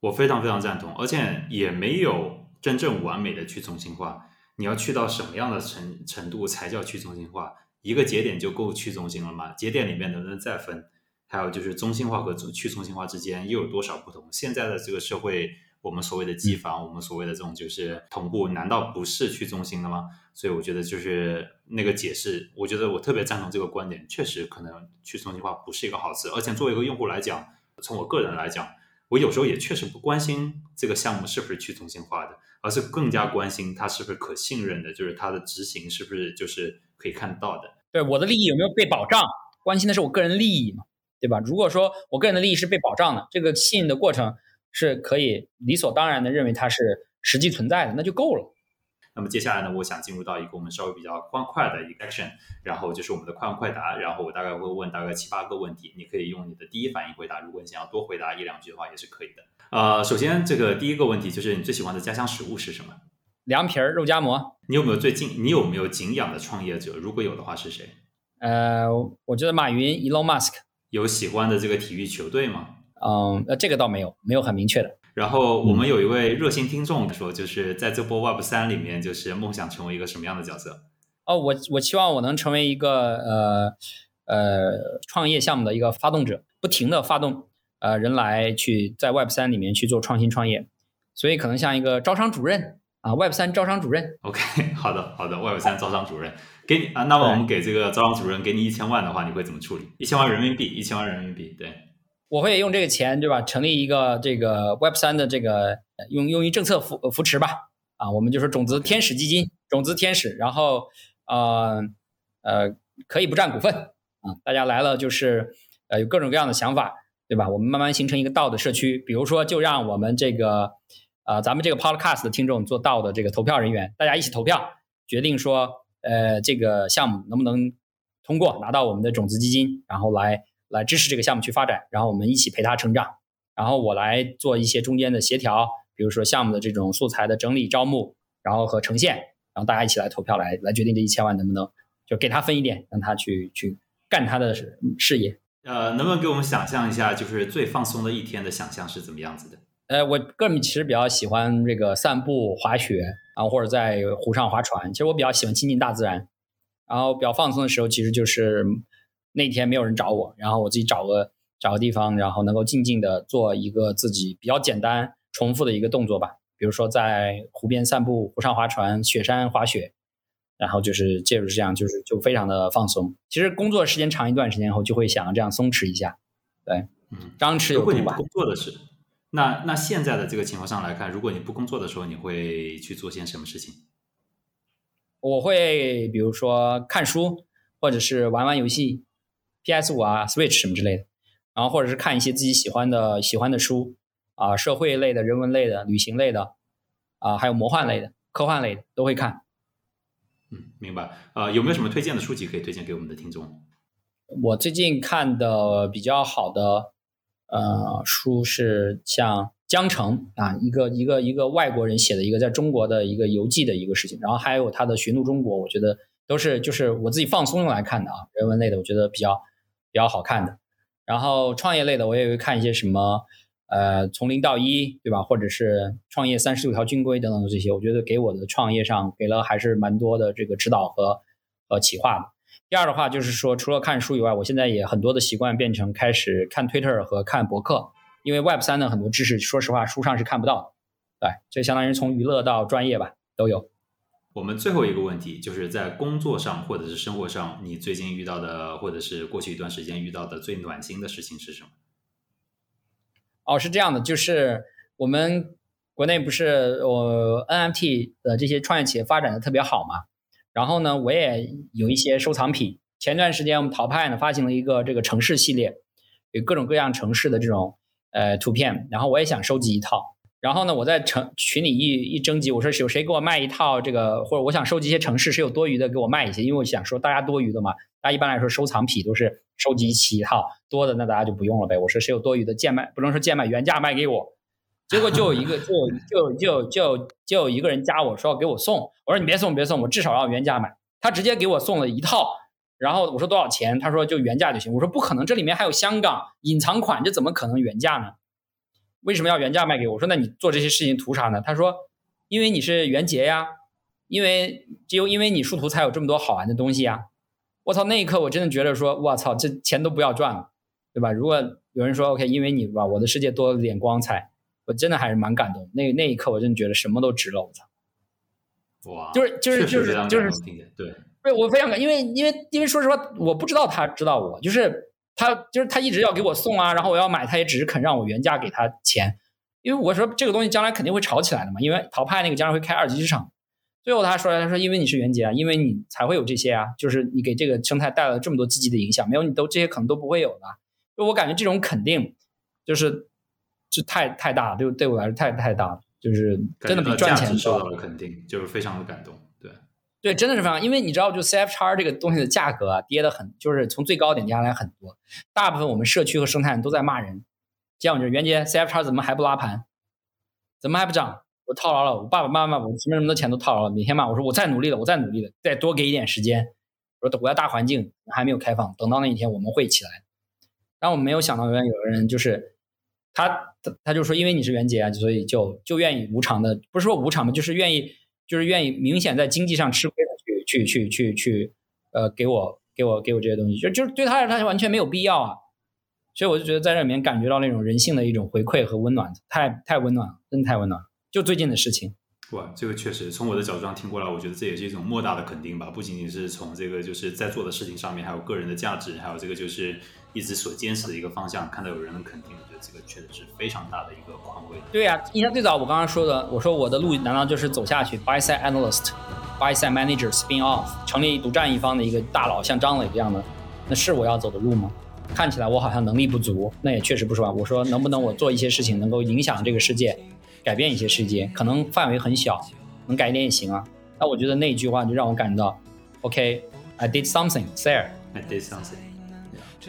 我非常非常赞同，而且也没有真正完美的去中心化。你要去到什么样的程程度才叫去中心化？一个节点就够去中心了吗？节点里面能不能再分？还有就是中心化和去中心化之间又有多少不同？现在的这个社会。我们所谓的机房，我们所谓的这种就是同步，难道不是去中心的吗？所以我觉得就是那个解释，我觉得我特别赞同这个观点。确实，可能去中心化不是一个好词。而且作为一个用户来讲，从我个人来讲，我有时候也确实不关心这个项目是不是去中心化的，而是更加关心它是不是可信任的，就是它的执行是不是就是可以看得到的。对我的利益有没有被保障？关心的是我个人利益嘛，对吧？如果说我个人的利益是被保障的，这个信任的过程。是可以理所当然的认为它是实际存在的，那就够了。那么接下来呢，我想进入到一个我们稍微比较欢快的一个 action，然后就是我们的快问快答。然后我大概会问大概七八个问题，你可以用你的第一反应回答。如果你想要多回答一两句的话，也是可以的。呃，首先这个第一个问题就是你最喜欢的家乡食物是什么？凉皮儿、肉夹馍。你有没有最近你有没有敬仰的创业者？如果有的话，是谁？呃，我觉得马云，Elon Musk。有喜欢的这个体育球队吗？嗯，呃，这个倒没有，没有很明确的。然后我们有一位热心听众说，就是在这波 Web 三里面，就是梦想成为一个什么样的角色？哦，我我期望我能成为一个呃呃创业项目的一个发动者，不停的发动呃人来去在 Web 三里面去做创新创业。所以可能像一个招商主任啊，Web 三招商主任。OK，好的好的，Web 三招商主任给你啊，那么我们给这个招商主任给你一千万的话，你会怎么处理？一千万人民币，一千万人民币，对。我会用这个钱，对吧？成立一个这个 Web 三的这个用用于政策扶扶持吧。啊，我们就说种子天使基金，种子天使，然后呃呃可以不占股份啊，大家来了就是呃有各种各样的想法，对吧？我们慢慢形成一个道的社区，比如说就让我们这个呃咱们这个 Podcast 的听众做道的这个投票人员，大家一起投票决定说呃这个项目能不能通过拿到我们的种子基金，然后来。来支持这个项目去发展，然后我们一起陪他成长，然后我来做一些中间的协调，比如说项目的这种素材的整理、招募，然后和呈现，然后大家一起来投票来来决定这一千万能不能就给他分一点，让他去去干他的事业。呃，能不能给我们想象一下，就是最放松的一天的想象是怎么样子的？呃，我个人其实比较喜欢这个散步、滑雪，然后或者在湖上划船。其实我比较喜欢亲近大自然，然后比较放松的时候，其实就是。那天没有人找我，然后我自己找个找个地方，然后能够静静的做一个自己比较简单、重复的一个动作吧。比如说在湖边散步、湖上划船、雪山滑雪，然后就是借助这样，就是就非常的放松。其实工作时间长一段时间后，就会想要这样松弛一下。对，嗯，张弛有度吧。工作的是，那那现在的这个情况上来看，如果你不工作的时候，你会去做些什么事情？我会比如说看书，或者是玩玩游戏。P.S. 五啊，Switch 什么之类的，然后或者是看一些自己喜欢的喜欢的书啊，社会类的、人文类的、旅行类的啊，还有魔幻类的、科幻类的都会看。嗯，明白。呃，有没有什么推荐的书籍可以推荐给我们的听众？我最近看的比较好的呃书是像江城啊，一个一个一个外国人写的一个在中国的一个游记的一个事情，然后还有他的《寻路中国》，我觉得都是就是我自己放松用来看的啊，人文类的我觉得比较。比较好看的，然后创业类的我也会看一些什么，呃，从零到一，对吧？或者是创业三十六条军规等等的这些，我觉得给我的创业上给了还是蛮多的这个指导和呃企划的。第二的话就是说，除了看书以外，我现在也很多的习惯变成开始看 Twitter 和看博客，因为 Web 三的很多知识，说实话书上是看不到的，对，这相当于从娱乐到专业吧都有。我们最后一个问题，就是在工作上或者是生活上，你最近遇到的，或者是过去一段时间遇到的最暖心的事情是什么？哦，是这样的，就是我们国内不是我 NFT 的这些创业企业发展的特别好嘛，然后呢，我也有一些收藏品。前段时间我们淘派呢发行了一个这个城市系列，有各种各样城市的这种呃图片，然后我也想收集一套。然后呢，我在城群里一一征集，我说有谁给我卖一套这个，或者我想收集一些城市，谁有多余的给我卖一些，因为我想说大家多余的嘛，大家一般来说收藏品都是收集齐一套，多的那大家就不用了呗。我说谁有多余的贱卖，不能说贱卖，原价卖给我。结果就有一个就就就就就有一个人加我说要给我送，我说你别送别送，我至少要原价买。他直接给我送了一套，然后我说多少钱？他说就原价就行。我说不可能，这里面还有香港隐藏款，这怎么可能原价呢？为什么要原价卖给我？我说那你做这些事情图啥呢？他说，因为你是元杰呀，因为只有因为你树图才有这么多好玩的东西呀。我操，那一刻我真的觉得说，我操，这钱都不要赚了，对吧？如果有人说 OK，因为你吧，我的世界多了点光彩，我真的还是蛮感动。那那一刻我真的觉得什么都值了，我操。哇，就是就是就是就是对，对我非常感，因为因为因为说实话，我不知道他知道我，就是。他就是他一直要给我送啊，然后我要买，他也只是肯让我原价给他钱，因为我说这个东西将来肯定会炒起来的嘛，因为淘派那个将来会开二级市场。最后他说他说因为你是元杰啊，因为你才会有这些啊，就是你给这个生态带来了这么多积极的影响，没有你都这些可能都不会有的。就我感觉这种肯定就是就太太大了，对对我来说太太大了，就是真的比赚钱受到了肯定，就是非常的感动。对，真的是非常，因为你知道，就 CF 叉这个东西的价格啊，跌的很，就是从最高点跌下来很多。大部分我们社区和生态都在骂人，这样就是袁杰 CF 叉怎么还不拉盘，怎么还不涨？我套牢了，我爸爸妈妈，我什么什么的钱都套牢了，每天骂我说我再努力了，我再努力了，再多给一点时间。我说等国家大环境还没有开放，等到那一天我们会起来。但我们没有想到，原来有的人就是他，他他就说，因为你是袁杰啊，所以就就愿意无偿的，不是说无偿吧，就是愿意。就是愿意明显在经济上吃亏的去去去去去，呃，给我给我给我这些东西，就就是对他来说，他完全没有必要啊。所以我就觉得在这里面感觉到那种人性的一种回馈和温暖，太太温暖，真的太温暖了。就最近的事情。哇，这个确实从我的角度上听过来，我觉得这也是一种莫大的肯定吧。不仅仅是从这个就是在做的事情上面，还有个人的价值，还有这个就是一直所坚持的一个方向，看到有人的肯定，我觉得这个确实是非常大的一个宽慰。对呀、你像最早我刚刚说的，我说我的路难道就是走下去，buy side analyst、buy side manager、spin off，成立独占一方的一个大佬，像张磊这样的，那是我要走的路吗？看起来我好像能力不足，那也确实不是吧。我说能不能我做一些事情，能够影响这个世界，改变一些世界，可能范围很小，能改一点也行啊。那我觉得那一句话就让我感到，OK，I、did something there。I did something。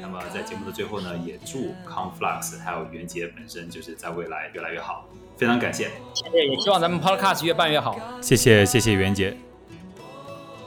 那么在节目的最后呢，也祝 Conflux 还有袁杰本身就是在未来越来越好。非常感谢，谢谢，也希望咱们 Podcast 越办越好。谢谢谢谢袁杰。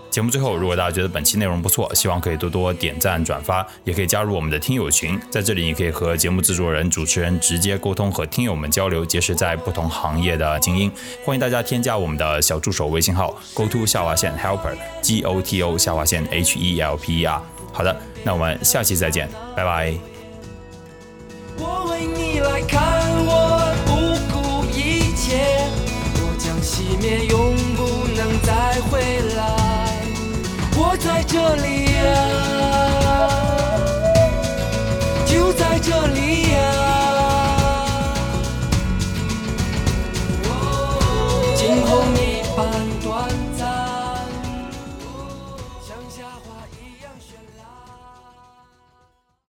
节目最后，如果大家觉得本期内容不错，希望可以多多点赞转发，也可以加入我们的听友群，在这里你可以和节目制作人、主持人直接沟通，和听友们交流，结识在不同行业的精英。欢迎大家添加我们的小助手微信号 go to 下划线 helper g o t o 下划线 h e l p e r。好的那我们下期再见拜拜。我为你来看我不顾一切我将熄灭永不能再回来。我在这里啊就在这里。